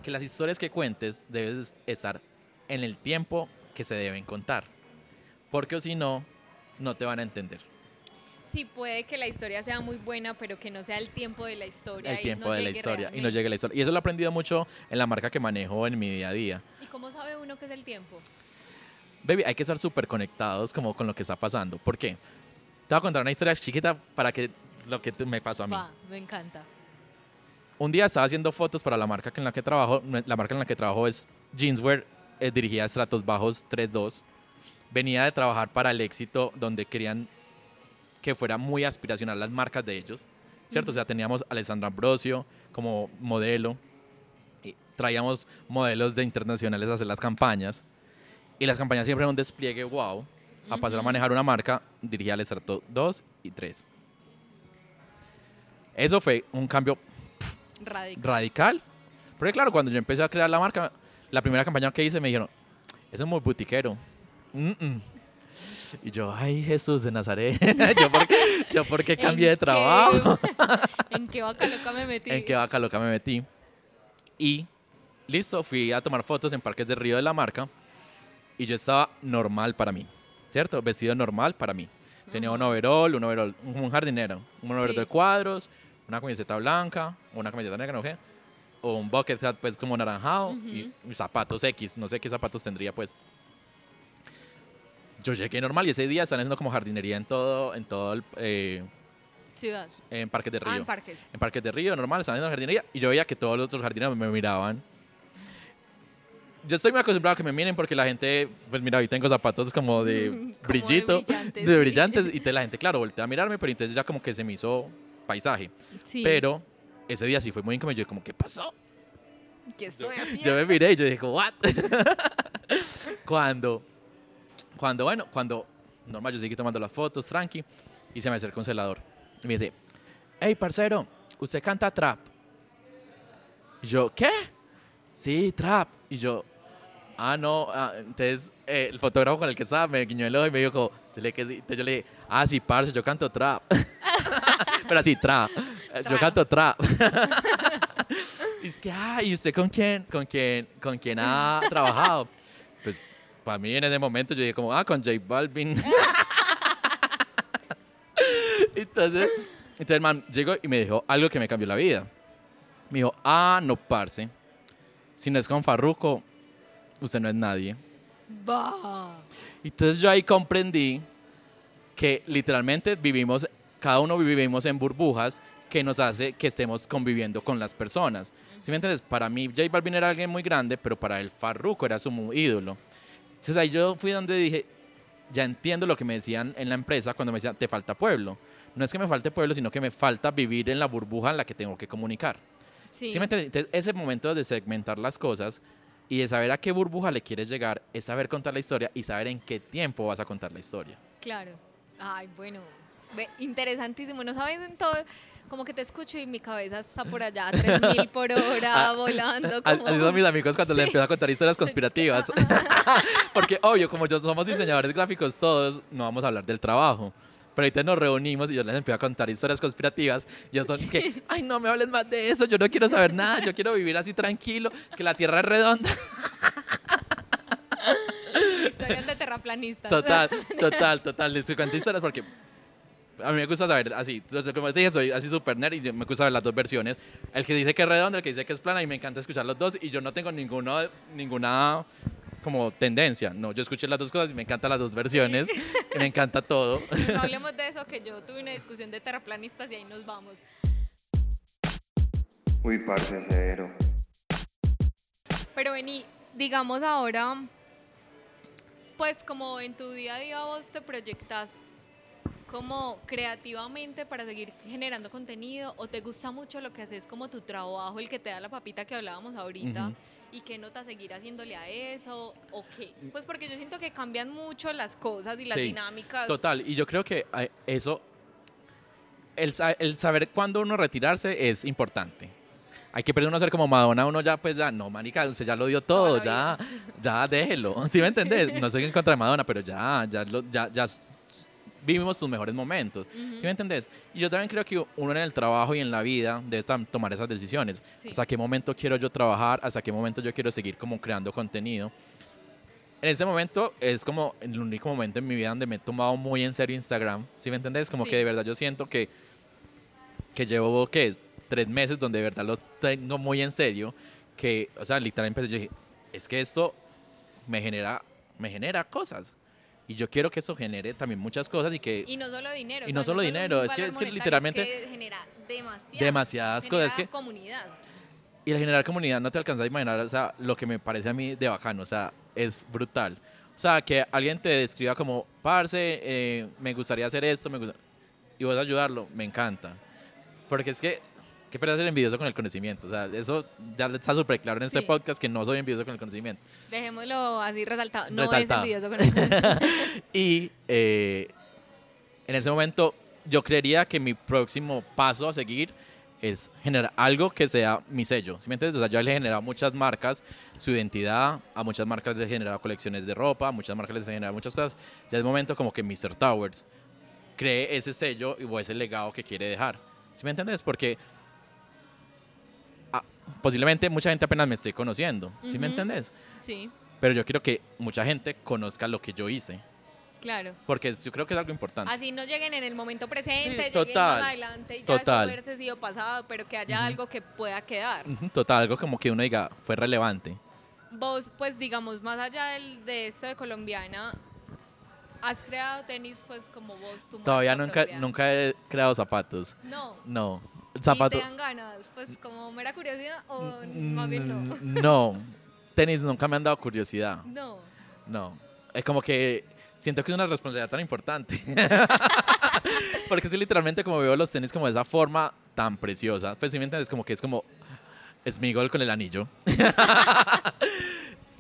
[SPEAKER 1] que las historias que cuentes debes estar en el tiempo que se deben contar, porque si no, no te van a entender.
[SPEAKER 2] Sí, puede que la historia sea muy buena, pero que no sea el tiempo de la historia.
[SPEAKER 1] el tiempo
[SPEAKER 2] no
[SPEAKER 1] de la historia y no llegue la historia. Y eso lo he aprendido mucho en la marca que manejo en mi día a día.
[SPEAKER 2] ¿Y cómo sabe uno qué es el tiempo?
[SPEAKER 1] Baby, hay que estar súper conectados como con lo que está pasando. ¿Por qué? Te voy a contar una historia chiquita para que lo que me pasó a mí.
[SPEAKER 2] Va, me encanta.
[SPEAKER 1] Un día estaba haciendo fotos para la marca en la que trabajo. La marca en la que trabajo es Jeanswear, eh, dirigida a Estratos Bajos 32. Venía de trabajar para el éxito, donde querían que fuera muy aspiracional las marcas de ellos. ¿Cierto? O sea, teníamos a Alessandra Ambrosio como modelo. Y traíamos modelos de internacionales a hacer las campañas. Y las campañas siempre eran un despliegue wow. A pasar a manejar una marca dirigida al estrato 2 y 3. Eso fue un cambio
[SPEAKER 2] Radical.
[SPEAKER 1] radical. Porque claro, cuando yo empecé a crear la marca, la primera campaña que hice me dijeron, eso es muy butiquero. Mm, mm". Y yo, ay Jesús de Nazaret, yo por, yo por qué cambié de
[SPEAKER 2] ¿En qué-
[SPEAKER 1] trabajo,
[SPEAKER 2] ¿En qué vaca loca me metí?
[SPEAKER 1] en qué vaca loca me metí. Y listo, fui a tomar fotos en Parques de Río de la marca y yo estaba normal para mí, ¿cierto? Vestido normal para mí. Tenía un overall, un overall, un jardinero, un overall
[SPEAKER 2] Sí.
[SPEAKER 1] de cuadros, una camiseta blanca, una camiseta negra, no sé, o un bucket hat pues como naranjado y, y zapatos X, no sé qué zapatos tendría pues. Yo llegué normal y ese día están haciendo como jardinería en todo, en todo el, eh,
[SPEAKER 2] Ciudad.
[SPEAKER 1] en Parques de Río.
[SPEAKER 2] Ah, en parques.
[SPEAKER 1] en Parques de Río, normal, estaban haciendo jardinería y yo veía que todos los otros jardineros me miraban. Yo estoy muy acostumbrado a que me miren porque la gente, pues mira, hoy tengo zapatos como de
[SPEAKER 2] Como de
[SPEAKER 1] brillito,
[SPEAKER 2] brillantes,
[SPEAKER 1] de
[SPEAKER 2] sí.
[SPEAKER 1] brillantes, y la gente, claro, voltea a mirarme, pero entonces ya como que se me hizo paisaje.
[SPEAKER 2] Sí.
[SPEAKER 1] Pero ese día sí fue muy incómodo, yo como, ¿qué pasó?
[SPEAKER 2] ¿Qué estoy
[SPEAKER 1] Yo
[SPEAKER 2] haciendo?
[SPEAKER 1] me miré y yo dije, ¿what? cuando, cuando, bueno, cuando, normal, yo seguí tomando las fotos, tranqui, y se me acerca un celador. Y me dice, hey, parcero, ¿usted canta trap? Y yo, ¿qué? Sí, trap. Y yo, ah, no. ah, entonces, eh, el fotógrafo con el que estaba me guiñó el ojo y me dijo, dile que sí. Entonces yo le dije, ah, sí, parce, yo canto trap. Pero así, trap. Eh, Yo canto trap. y es que, ah, ¿y usted con quién, con quién, con quién ha trabajado? Pues, para mí en ese momento yo dije como, ah, con J Balvin. entonces, entonces man llegó y me dijo algo que me cambió la vida. Me dijo, ah, no, parce. Si no es con Farruko, usted no es nadie.
[SPEAKER 2] Va.
[SPEAKER 1] Entonces yo ahí comprendí que literalmente vivimos, cada uno vivimos en burbujas que nos hace que estemos conviviendo con las personas. ¿Sí me entiendes? Para mí J Balvin era alguien muy grande, pero para él Farruko era su ídolo. Entonces ahí yo fui donde dije, ya entiendo lo que me decían en la empresa cuando me decían, te falta pueblo. No es que me falte pueblo, sino que me falta vivir en la burbuja en la que tengo que comunicar.
[SPEAKER 2] Sí.
[SPEAKER 1] ¿Sí me entiendes? Entonces, ese momento de segmentar las cosas y de saber a qué burbuja le quieres llegar es saber contar la historia y saber en qué tiempo vas a contar la historia.
[SPEAKER 2] Claro. Ay, bueno. Interesantísimo. No sabes en todo. Como que te escucho y mi cabeza está por allá a 3000 por hora
[SPEAKER 1] Ah,
[SPEAKER 2] volando.
[SPEAKER 1] Así
[SPEAKER 2] Como...
[SPEAKER 1] son mis amigos cuando les
[SPEAKER 2] Sí.
[SPEAKER 1] empiezo a contar historias conspirativas. Porque, obvio, como yo somos diseñadores gráficos todos, no vamos a hablar del trabajo. Pero ahorita nos reunimos y yo les empiezo a contar historias conspirativas. Y ellos son que, ay, no me hablen más de eso, yo no quiero saber nada, yo quiero vivir así tranquilo, que la tierra es redonda.
[SPEAKER 2] Historias de terraplanistas.
[SPEAKER 1] Total, total, total. Les cuento historias porque a mí me gusta saber así. Como te dije, soy así super nerd y me gusta ver las dos versiones. El que dice que es redonda, el que dice que es plana y me encanta escuchar los dos y yo no tengo ninguno, ninguna como tendencia. No, yo escuché las dos cosas y me encantan las dos versiones. me encanta todo.
[SPEAKER 2] No hablemos de eso, que yo tuve una discusión de terraplanistas y ahí nos vamos.
[SPEAKER 4] Uy, parce, cero.
[SPEAKER 2] Pero vení, digamos ahora, pues como en tu día a día vos te proyectas como creativamente para seguir generando contenido o te gusta mucho lo que haces como tu trabajo, el que te da la papita que hablábamos ahorita. Y qué nota seguir haciéndole a eso o qué? Pues porque yo siento que cambian mucho las cosas y las
[SPEAKER 1] Sí,
[SPEAKER 2] dinámicas.
[SPEAKER 1] Total, y yo creo que eso, el, el saber cuándo uno retirarse es importante. Hay que perder uno a ser como Madonna, uno ya pues ya, no, manica, usted ya lo dio todo, ya, ya déjelo, ¿sí me entendés? No estoy en contra de Madonna, pero ya, ya, ya, vivimos tus mejores momentos,
[SPEAKER 2] Ujú.
[SPEAKER 1] ¿sí me entendés? Y yo también creo que uno en el trabajo y en la vida debe tomar esas decisiones.
[SPEAKER 2] Sí.
[SPEAKER 1] ¿Hasta qué momento quiero yo trabajar? ¿Hasta qué momento yo quiero seguir como creando contenido? en ese momento es como el único momento en mi vida donde me he tomado muy en serio Instagram. ¿Sí me entendés? Como
[SPEAKER 2] Sí.
[SPEAKER 1] que de verdad yo siento que, que llevo, ¿qué? Tres meses donde de verdad lo tengo muy en serio. Que, o sea, literalmente empecé, yo dije, es que esto me genera, me genera cosas. Y yo quiero que eso genere también muchas cosas y que
[SPEAKER 2] Y no solo dinero.
[SPEAKER 1] Y
[SPEAKER 2] o
[SPEAKER 1] no
[SPEAKER 2] sea,
[SPEAKER 1] solo dinero, es que- es que literalmente-
[SPEAKER 2] que genera demasiado.
[SPEAKER 1] demasiadas cosas. Es que
[SPEAKER 2] comunidad.
[SPEAKER 1] Y el generar comunidad no te alcanzas a imaginar, o sea, lo que me parece a mí de bacano, o sea, es brutal. O sea, que alguien te describa como, parce, eh, me gustaría hacer esto, me gusta... y vos ayudarlo, me encanta. Porque es que, qué pereza ser envidioso con el conocimiento, o sea, eso ya está súper claro en este
[SPEAKER 2] Sí.
[SPEAKER 1] podcast que no soy envidioso con el conocimiento.
[SPEAKER 2] Dejémoslo así resaltado. No
[SPEAKER 1] Resaltado.
[SPEAKER 2] es envidioso con eso.
[SPEAKER 1] Y eh, en ese momento yo creería que mi próximo paso a seguir es generar algo que sea mi sello. ¿Sí me entiendes? O sea, yo le he generado muchas marcas su identidad, a muchas marcas les he generado colecciones de ropa, a muchas marcas les he generado muchas cosas. Ya es momento como que Mr. Towers cree ese sello o ese legado que quiere dejar. ¿Sí me entiendes? Porque ah, posiblemente mucha gente apenas me esté conociendo. ¿Sí me
[SPEAKER 2] Ujú.
[SPEAKER 1] entiendes?
[SPEAKER 2] sí,
[SPEAKER 1] Pero yo quiero que mucha gente conozca lo que yo hice.
[SPEAKER 2] claro.
[SPEAKER 1] Porque yo creo que es algo importante.
[SPEAKER 2] Así no lleguen en el momento presente,
[SPEAKER 1] Sí,
[SPEAKER 2] lleguen
[SPEAKER 1] total,
[SPEAKER 2] más adelante y ya
[SPEAKER 1] total.
[SPEAKER 2] eso hubiese sido pasado, pero que haya algo que pueda quedar.
[SPEAKER 1] Ujú, Total, algo como que uno diga, fue relevante.
[SPEAKER 2] Vos, pues digamos, más allá del, de esto de colombiana, has creado tenis pues como vos, tu
[SPEAKER 1] Todavía nunca, nunca he creado zapatos.
[SPEAKER 2] No.
[SPEAKER 1] No.
[SPEAKER 2] ¿Y
[SPEAKER 1] Zapatos.
[SPEAKER 2] te dan ganas? Pues como mera curiosidad o más bien no.
[SPEAKER 1] No. Tenis nunca me han dado curiosidad.
[SPEAKER 2] No.
[SPEAKER 1] No. Es como que siento que es una responsabilidad tan importante. Porque es que literalmente como veo los tenis como de esa forma tan preciosa. Pues si me entiendes, como que es como Smigol con el anillo.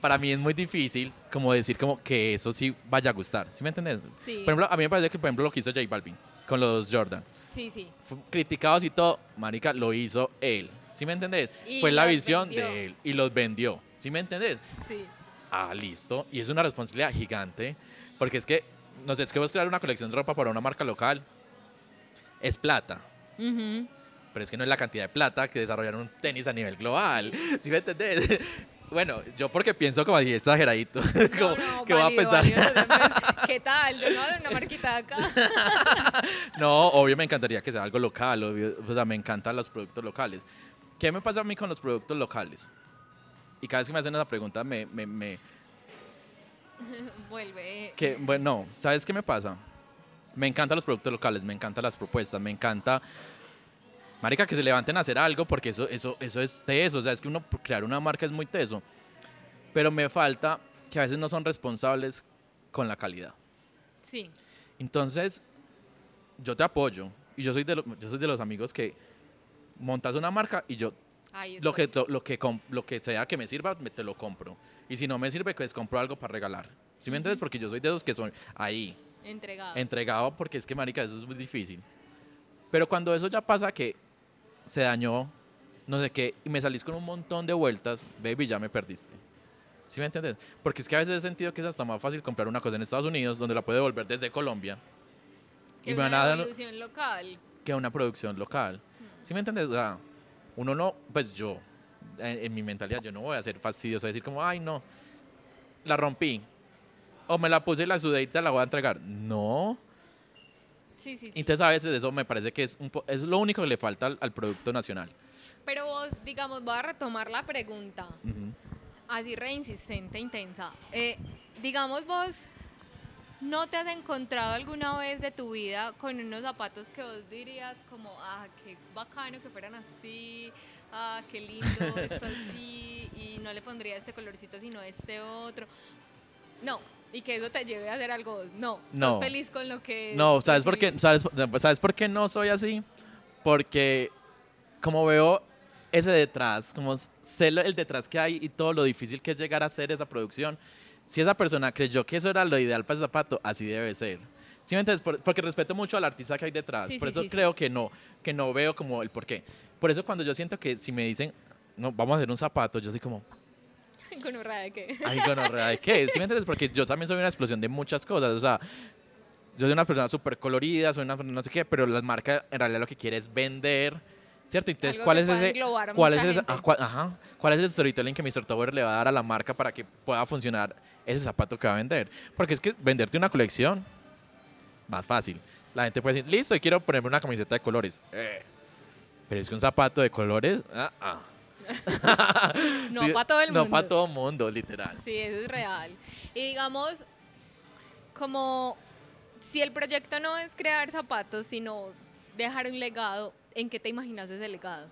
[SPEAKER 1] Para mí es muy difícil como decir como que eso sí vaya a gustar. ¿Sí me entiendes?
[SPEAKER 2] Sí.
[SPEAKER 1] Por ejemplo, a mí me parece que por ejemplo lo que hizo J Balvin con los Jordan.
[SPEAKER 2] Sí, sí.
[SPEAKER 1] Fue criticados y todo, marica, lo hizo él. ¿Sí me entendés?
[SPEAKER 2] Y
[SPEAKER 1] Fue la visión
[SPEAKER 2] vendió.
[SPEAKER 1] de él y los vendió. ¿Sí me entendés?
[SPEAKER 2] Sí.
[SPEAKER 1] Ah, listo. Y es una responsabilidad gigante. Porque es que, no sé, es que vos crear una colección de ropa para una marca local es plata.
[SPEAKER 2] Ujú.
[SPEAKER 1] Pero es que no es la cantidad de plata que desarrollar un tenis a nivel global. ¿Sí me entendés? Bueno, yo porque pienso como así exageradito. como
[SPEAKER 2] No, no,
[SPEAKER 1] que voy a pensar.
[SPEAKER 2] válido. ¿Qué tal? Yo no de una marquita acá.
[SPEAKER 1] No, obvio me encantaría que sea algo local, obvio, o sea, me encantan los productos locales. ¿Qué me pasa a mí con los productos locales? Y cada vez que me hacen esa pregunta, me, me, me-
[SPEAKER 2] Vuelve.
[SPEAKER 1] que, bueno, no, ¿sabes qué me pasa? Me encantan los productos locales, me encantan las propuestas, me encanta, marica, que se levanten a hacer algo, porque eso, eso, eso es teso, o sea, es que uno crear una marca es muy teso. Pero me falta que a veces no son responsables con la calidad.
[SPEAKER 2] Sí.
[SPEAKER 1] Entonces, yo te apoyo. Y yo soy de, lo- yo soy de los amigos que montas una marca y yo lo que, lo, lo que, lo que sea que me sirva, me, te lo compro. Y si no me sirve, pues compro algo para regalar. ¿Sí me entiendes? Porque yo soy de los que son ahí,
[SPEAKER 2] Entregado.
[SPEAKER 1] entregado, porque es que, marica, eso es muy difícil. Pero cuando eso ya pasa que se dañó, no sé qué, y me salís con un montón de vueltas, baby, ya me perdiste. ¿Sí me entiendes? Porque es que a veces he sentido que es hasta más fácil comprar una cosa en Estados Unidos, donde la puede devolver desde Colombia,
[SPEAKER 2] que
[SPEAKER 1] y
[SPEAKER 2] es
[SPEAKER 1] me van
[SPEAKER 2] una
[SPEAKER 1] a dar-
[SPEAKER 2] evolución local.
[SPEAKER 1] que una producción local. ¿Sí me entiendes? O sea, uno no, pues yo, en, en mi mentalidad, yo no voy a ser fastidioso, a decir como, ay, no, la rompí. O me la puse y la te la voy a entregar. No.
[SPEAKER 2] Sí, sí, sí.
[SPEAKER 1] Entonces a veces eso me parece que es, un po- es lo único que le falta al, al producto nacional.
[SPEAKER 2] Pero vos, digamos, voy a retomar la pregunta.
[SPEAKER 1] Ujú.
[SPEAKER 2] así re insistente, intensa. Eh, digamos vos, ¿no te has encontrado alguna vez de tu vida con unos zapatos que vos dirías como, ah, qué bacano que fueran así, ah, qué lindo esto así, y no le pondría este colorcito sino este otro? No, y que eso te lleve a hacer algo. No,
[SPEAKER 1] No.
[SPEAKER 2] sos feliz con lo que...
[SPEAKER 1] No, ¿sabes por qué? ¿Sabes, ¿Sabes por qué no soy así? Porque como veo ese detrás, como sé el detrás que hay y todo lo difícil que es llegar a hacer esa producción, si esa persona creyó que eso era lo ideal para ese zapato, así debe ser. ¿Sí me entiendes? Por- porque respeto mucho al artista que hay detrás.
[SPEAKER 2] Sí,
[SPEAKER 1] por
[SPEAKER 2] sí,
[SPEAKER 1] eso
[SPEAKER 2] sí.
[SPEAKER 1] creo que no, que no veo como el por qué. Por eso cuando yo siento que si me dicen, no, vamos a hacer un zapato, yo soy como,
[SPEAKER 2] ¿Con urra de qué?
[SPEAKER 1] Ay, gonorrea, ¿de qué? ¿Sí me entiendes? Porque yo también soy una explosión de muchas cosas. O sea, yo soy una persona súper colorida, soy una persona no sé qué, pero la marca en realidad lo que quiere es vender. ¿Cierto? Entonces,
[SPEAKER 2] Algo
[SPEAKER 1] ¿cuál es ese, cuál es ese, ah, cuál- ajá, cuál es el storytelling que Mr. Tower le va a dar a la marca para que pueda funcionar ese zapato que va a vender? Porque es que venderte una colección, más fácil. La gente puede decir, listo, quiero ponerme una camiseta de colores. Eh, Pero es que un zapato de colores, ah, ah.
[SPEAKER 2] No
[SPEAKER 1] Sí,
[SPEAKER 2] para todo el mundo.
[SPEAKER 1] No para todo el mundo, literal.
[SPEAKER 2] Sí, eso es real. Y digamos, como si el proyecto no es crear zapatos, sino dejar un legado, ¿en qué te imaginas ese legado?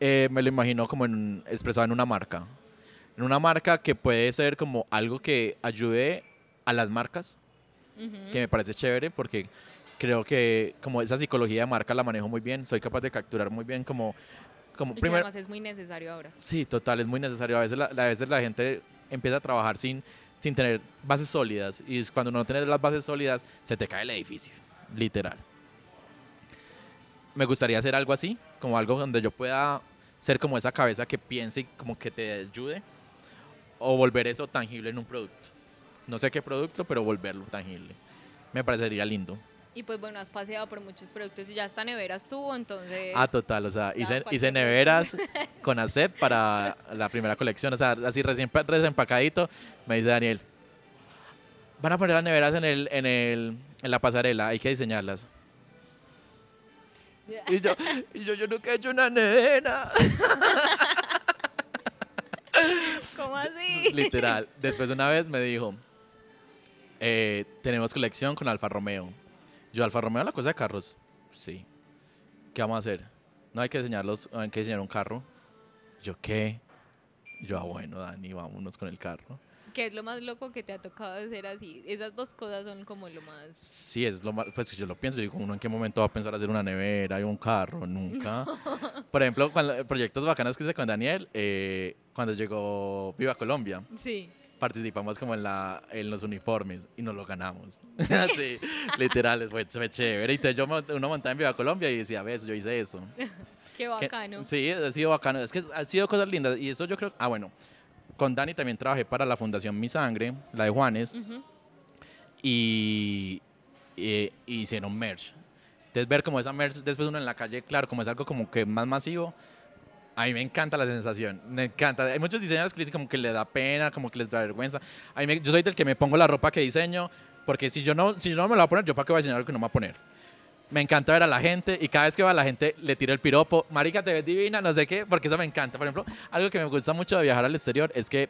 [SPEAKER 1] Eh, me lo imagino como en, expresado en una marca. En una marca que puede ser como algo que ayude a las marcas, que me parece chévere porque creo que como esa psicología de marca la manejo muy bien, soy capaz de capturar muy bien como, como
[SPEAKER 2] Y
[SPEAKER 1] primero,
[SPEAKER 2] además es muy necesario ahora.
[SPEAKER 1] sí, total, es muy necesario. A veces la, a veces la gente empieza a trabajar sin, sin tener bases sólidas y cuando no tienes las bases sólidas se te cae el edificio, literal. Me gustaría hacer algo así, como algo donde yo pueda ser como esa cabeza que piense y como que te ayude o volver eso tangible en un producto. No sé qué producto, pero volverlo tangible. Me parecería lindo.
[SPEAKER 2] Y pues bueno, has paseado por muchos productos y ya hasta neveras tuvo, entonces...
[SPEAKER 1] Ah, total, o sea, hice, hice neveras con ACEP para la primera colección, o sea, así recién, pa- recién empacadito, me dice Daniel, van a poner las neveras en, el, en, el, en la pasarela, hay que diseñarlas. Y yo, y yo, yo nunca he hecho una nevera.
[SPEAKER 2] ¿Cómo así?
[SPEAKER 1] Literal. Después una vez me dijo, eh, tenemos colección con Alfa Romeo. Yo, Alfa Romeo, la cosa de carros. Sí. ¿Qué vamos a hacer? No hay que diseñarlos, hay que diseñar un carro. Yo, ¿qué? Yo, ah, bueno, Dani, vámonos con el carro.
[SPEAKER 2] ¿Qué es lo más loco que te ha tocado hacer así? Esas dos cosas son como lo más...
[SPEAKER 1] Sí, es lo más, pues yo lo pienso, yo digo, uno en qué momento va a pensar hacer una nevera y un carro, nunca. Por ejemplo, cuando, proyectos bacanos que hice con Daniel, eh, cuando llegó Viva Colombia,
[SPEAKER 2] Sí.
[SPEAKER 1] Participamos como en, la, en los uniformes y nos lo ganamos. sí, literal, fue, fue chévere. Y entonces yo uno montaba en Viva Colombia y decía, ves, yo hice eso.
[SPEAKER 2] Qué
[SPEAKER 1] Que-
[SPEAKER 2] bacano.
[SPEAKER 1] sí, ha sido bacano. Es que ha sido cosas lindas. Y eso yo creo, ah, bueno, con Dani también trabajé para la Fundación Mi Sangre, la de Juanes,
[SPEAKER 2] Ujú.
[SPEAKER 1] y, y- y hicieron merch. Entonces ver como esa merch después uno en la calle, claro, como es algo como que más masivo, a mí me encanta la sensación, me encanta. Hay muchos diseñadores que dicen como que le da pena, como que les da vergüenza. A mí me- yo soy del que me pongo la ropa que diseño, porque si yo no, si yo no me la voy a poner, yo para qué voy a diseñar algo que no me voy a poner. Me encanta ver a la gente y cada vez que va la gente le tiro el piropo, marica, te ves divina, no sé qué, porque eso me encanta. Por ejemplo, algo que me gusta mucho de viajar al exterior es que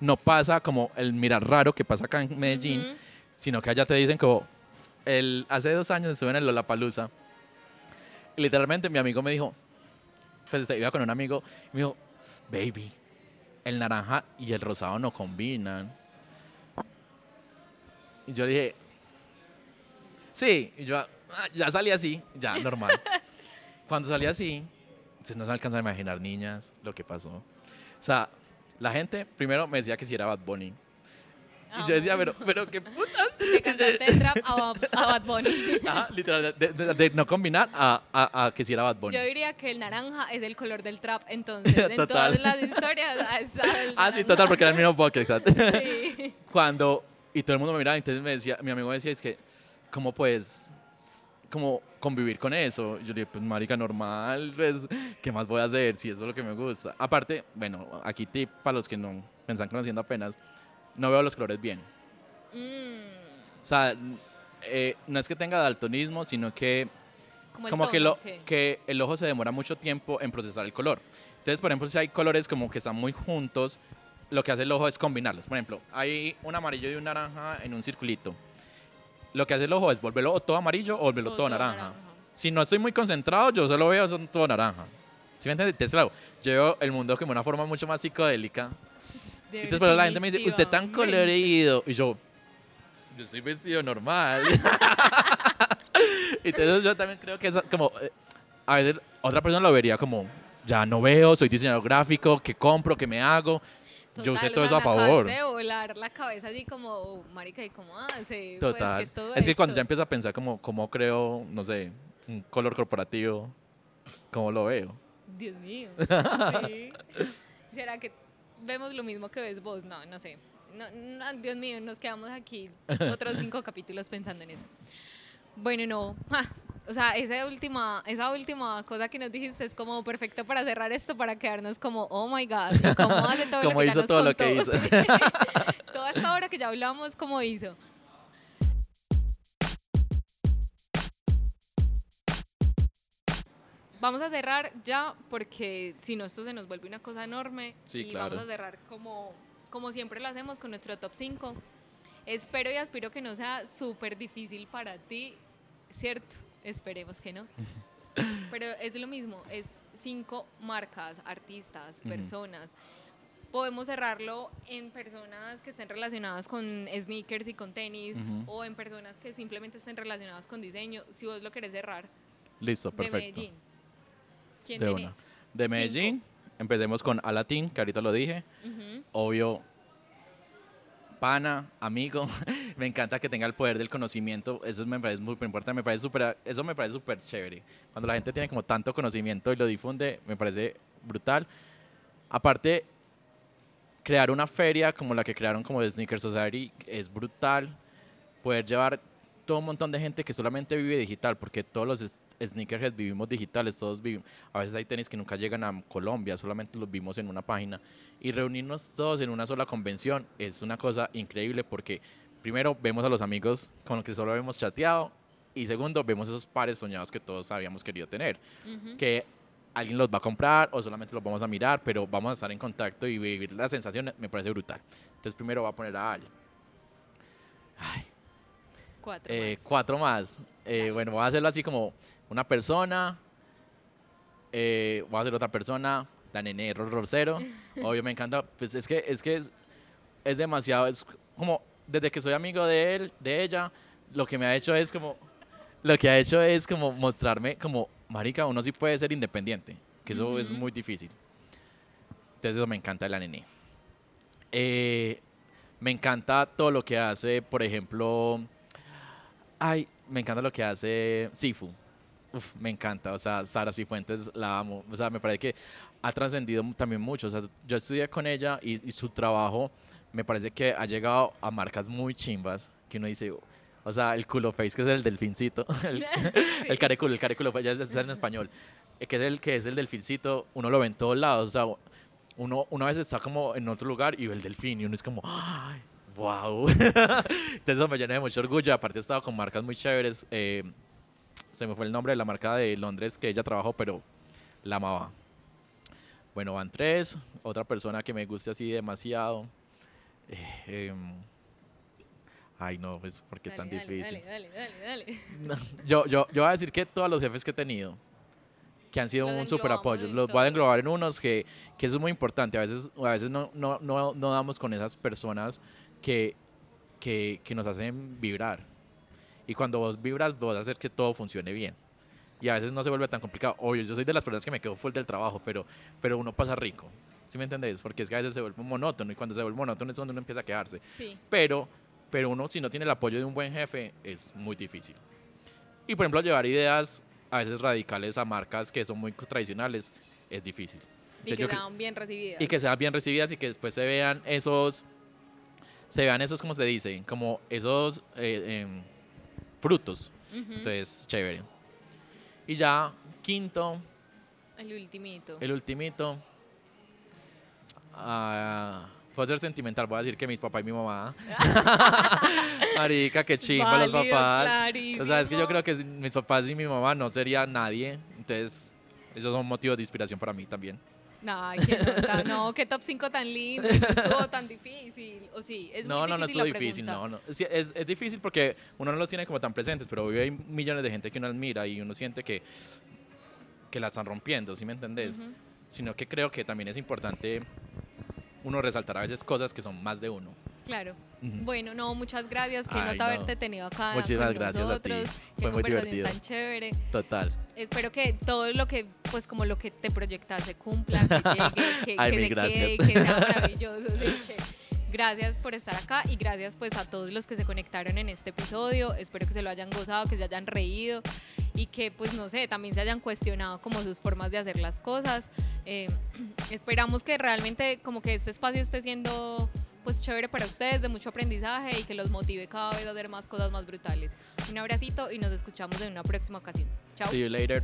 [SPEAKER 1] no pasa como el mirar raro que pasa acá en Medellín,
[SPEAKER 2] Ujú.
[SPEAKER 1] sino que allá te dicen como, el, hace dos años estuve en el Lollapalooza y literalmente mi amigo me dijo, pues iba con un amigo, y me dijo, baby, el naranja y el rosado no combinan. Y yo dije, sí, y yo ah, ya salí así, ya, normal. Cuando salí así, se no se alcanza a imaginar, niñas, lo que pasó. O sea, la gente primero me decía que si era Bad Bunny. Y yo decía, pero, pero qué putas.
[SPEAKER 2] De cantante de trap a, Bad- a Bad Bunny.
[SPEAKER 1] Ajá, literal, de, de- de no combinar a, a, a que si era Bad Bunny.
[SPEAKER 2] Yo diría que el naranja es el color del trap, entonces en
[SPEAKER 1] Total.
[SPEAKER 2] todas las historias ah, el
[SPEAKER 1] Ah, sí, total, porque era el mismo bucket, exacto.
[SPEAKER 2] Sí.
[SPEAKER 1] Cuando, y todo el mundo me miraba, entonces me decía, mi amigo me decía, es que, ¿cómo puedes, como convivir con eso? Yo le dije, pues, marica, normal, pues, ¿qué más voy a hacer si eso es lo que me gusta? Aparte, bueno, aquí tip para los que no me están conociendo apenas, no veo los colores bien.
[SPEAKER 2] Mm,
[SPEAKER 1] O sea, eh, no es que tenga daltonismo, sino que
[SPEAKER 2] como
[SPEAKER 1] como que,
[SPEAKER 2] tono,
[SPEAKER 1] lo,
[SPEAKER 2] ¿qué?
[SPEAKER 1] que el ojo se demora mucho tiempo en procesar el color. Entonces, por ejemplo, si hay colores como que están muy juntos, lo que hace el ojo es combinarlos. Por ejemplo, hay un amarillo y un naranja en un circulito. Lo que hace el ojo es volverlo o todo amarillo o volverlo todo, naranja. Si no estoy muy concentrado, yo solo veo son todo naranja. ¿Sí me entiendes? Entonces, claro, yo veo el mundo como una forma mucho más psicodélica. Entonces, pero la gente me dice, usted tan colorido. Y yo, yo estoy vestido normal. Entonces yo también creo que es como, eh, a veces otra persona lo vería como, ya no veo, soy diseñador gráfico, ¿qué compro, qué me hago? yo usé
[SPEAKER 2] Total,
[SPEAKER 1] todo
[SPEAKER 2] o
[SPEAKER 1] eso a favor.
[SPEAKER 2] de volar la cabeza así como, oh, marica, ¿y cómo hace? Pues,
[SPEAKER 1] Total.
[SPEAKER 2] ¿qué es,
[SPEAKER 1] es que cuando ya empiezo a pensar como, cómo creo, no sé, un color corporativo, ¿cómo lo veo?
[SPEAKER 2] Dios mío. Sí. ¿Será que vemos lo mismo que ves vos? No, no sé. No, no, Dios mío, nos quedamos aquí otros cinco capítulos pensando en eso. Bueno, no. ja, O sea, esa última, esa última cosa que nos dijiste es como perfecto para cerrar esto, para quedarnos como, oh my God, ¿y ¿cómo hace todo
[SPEAKER 1] Cómo
[SPEAKER 2] lo que
[SPEAKER 1] hizo todo lo que hizo.
[SPEAKER 2] Toda esta hora que ya hablamos, ¿cómo hizo? Vamos a cerrar ya porque si no esto se nos vuelve una cosa enorme
[SPEAKER 1] Sí,
[SPEAKER 2] y
[SPEAKER 1] claro.
[SPEAKER 2] vamos a cerrar como, como siempre lo hacemos con nuestro top 5. Espero y aspiro que no sea súper difícil para ti, ¿cierto? Esperemos que no. Pero es lo mismo, es cinco marcas, artistas, personas. Podemos cerrarlo en personas que estén relacionadas con sneakers y con tenis
[SPEAKER 1] Ujú.
[SPEAKER 2] o en personas que simplemente estén relacionadas con diseño. Si vos lo querés cerrar,
[SPEAKER 1] Listo,
[SPEAKER 2] de
[SPEAKER 1] perfecto.
[SPEAKER 2] Medellín. ¿Quién
[SPEAKER 1] De una. De Medellín, empecemos con Alatin, que ahorita lo dije. Obvio, pana, amigo. me encanta que tenga el poder del conocimiento. Eso me parece muy importante. Me parece súper, eso me parece súper chévere. Cuando la gente tiene como tanto conocimiento y lo difunde, me parece brutal. Aparte, crear una feria como la que crearon como de Sneaker Society es brutal. Poder llevar todo un montón de gente que solamente vive digital, porque todos los sneakerheads vivimos digitales, todos vivimos. A veces hay tenis que nunca llegan a Colombia, solamente los vimos en una página. Y reunirnos todos en una sola convención es una cosa increíble porque primero vemos a los amigos con los que solo hemos chateado y segundo vemos esos pares soñados que todos habíamos querido tener
[SPEAKER 2] Ujú.
[SPEAKER 1] que alguien los va a comprar o solamente los vamos a mirar, pero vamos a estar en contacto y vivir la sensación me parece brutal. Entonces primero voy a poner a Ali. Ay,
[SPEAKER 2] Cuatro
[SPEAKER 1] eh,
[SPEAKER 2] más.
[SPEAKER 1] cuatro más. Eh, bueno, voy a hacerlo así como una persona, eh, voy a hacer otra persona, la nene Ro- Rosero. Obvio, me encanta. Pues es que es, que es, es demasiado, es como desde que soy amigo de él, de ella, lo que me ha hecho es como, lo que ha hecho es como mostrarme como, marica, uno sí puede ser independiente, que eso es
[SPEAKER 2] Ujú.
[SPEAKER 1] muy difícil. Entonces eso me encanta de la nene. Eh, me encanta todo lo que hace, por ejemplo, ay, me encanta lo que hace Sifu. Uf, me encanta, o sea, Sara Cifuentes la amo, o sea, me parece que ha trascendido también mucho, o sea, yo estudié con ella y, y su trabajo me parece que ha llegado a marcas muy chimbas, que uno dice, o sea, el culo face, que es el delfincito, el, el careculo, el careculo, ya es es en español, eh, que es el que es el delfincito, uno lo ve en todos lados, o sea, uno una vez está como en otro lugar y ve el delfín y uno es como, ¡ay! ¡Wow! Entonces eso me llena de mucho orgullo. Aparte he estado con marcas muy chéveres. eh, se me fue el nombre de la marca de Londres que ella trabajó, pero la amaba. Bueno, van tres. Otra persona que me guste así demasiado. Eh, em, ay, no, pues, ¿por qué
[SPEAKER 2] Dale,
[SPEAKER 1] tan
[SPEAKER 2] dale,
[SPEAKER 1] difícil?
[SPEAKER 2] Dale, dale, dale, dale.
[SPEAKER 1] No, yo, yo, yo voy a decir que todos los jefes que he tenido, que han sido un super apoyo, los voy a englobar en unos que, que eso es muy importante. A veces, a veces no, no, no, no damos con esas personas que, que, que nos hacen vibrar. Y cuando vos vibras, vos hacer que todo funcione bien. Y a veces no se vuelve tan complicado. Obvio, yo soy de las personas que me quedo full del trabajo, pero, pero uno pasa rico. ¿Sí me entendés? Porque es que a veces se vuelve monótono y cuando se vuelve monótono es cuando uno empieza a quedarse.
[SPEAKER 2] Sí.
[SPEAKER 1] Pero, pero uno si no tiene el apoyo de un buen jefe es muy difícil. Y por ejemplo, llevar ideas a veces radicales a marcas que son muy tradicionales es difícil.
[SPEAKER 2] Y
[SPEAKER 1] Entonces,
[SPEAKER 2] que
[SPEAKER 1] yo
[SPEAKER 2] sean bien recibidas.
[SPEAKER 1] y que sean bien recibidas y que después se vean esos, se vean esos, como se dice, como esos eh, em, frutos. Entonces, chévere. Y ya, quinto,
[SPEAKER 2] El ultimito.
[SPEAKER 1] el ultimito. ah, puedo ser sentimental, voy a decir que mis papás y mi mamá. Marica, qué chimba los papás. O sea, es que yo
[SPEAKER 2] clarísimo.
[SPEAKER 1] creo que mis papás y mi mamá no sería nadie. Entonces, esos son motivos de inspiración para mí también.
[SPEAKER 2] Ay, qué nota, no, qué top 5 tan lindo, no estuvo tan difícil. O sí, es
[SPEAKER 1] no,
[SPEAKER 2] muy
[SPEAKER 1] no, no
[SPEAKER 2] difícil
[SPEAKER 1] es
[SPEAKER 2] la
[SPEAKER 1] difícil, no, no. Sí, Es, es difícil porque uno no los tiene como tan presentes, pero hoy hay millones de gente que uno admira y uno siente que, que la están rompiendo, ¿sí me entendés?
[SPEAKER 2] Ujú.
[SPEAKER 1] Sino que creo que también es importante uno resaltar a veces cosas que son más de uno.
[SPEAKER 2] Claro. Bueno, no, muchas gracias. Qué
[SPEAKER 1] Ay,
[SPEAKER 2] nota
[SPEAKER 1] no.
[SPEAKER 2] haberte tenido acá.
[SPEAKER 1] Muchísimas
[SPEAKER 2] con
[SPEAKER 1] gracias a ti.
[SPEAKER 2] nosotros. Qué
[SPEAKER 1] Fue muy divertido.
[SPEAKER 2] tan chévere.
[SPEAKER 1] Total.
[SPEAKER 2] Espero que todo lo que, pues como lo que te proyectas se cumpla, que llegue, que,
[SPEAKER 1] Ay,
[SPEAKER 2] que se
[SPEAKER 1] gracias.
[SPEAKER 2] quede, que sea maravilloso. sí, Gracias por estar acá y gracias pues a todos los que se conectaron en este episodio. Espero que se lo hayan gozado, que se hayan reído y que pues no sé, también se hayan cuestionado como sus formas de hacer las cosas. Eh, esperamos que realmente como que este espacio esté siendo pues chévere para ustedes, de mucho aprendizaje y que los motive cada vez a hacer más cosas más brutales. Un abracito y nos escuchamos en una próxima ocasión. Chao.
[SPEAKER 1] See you later.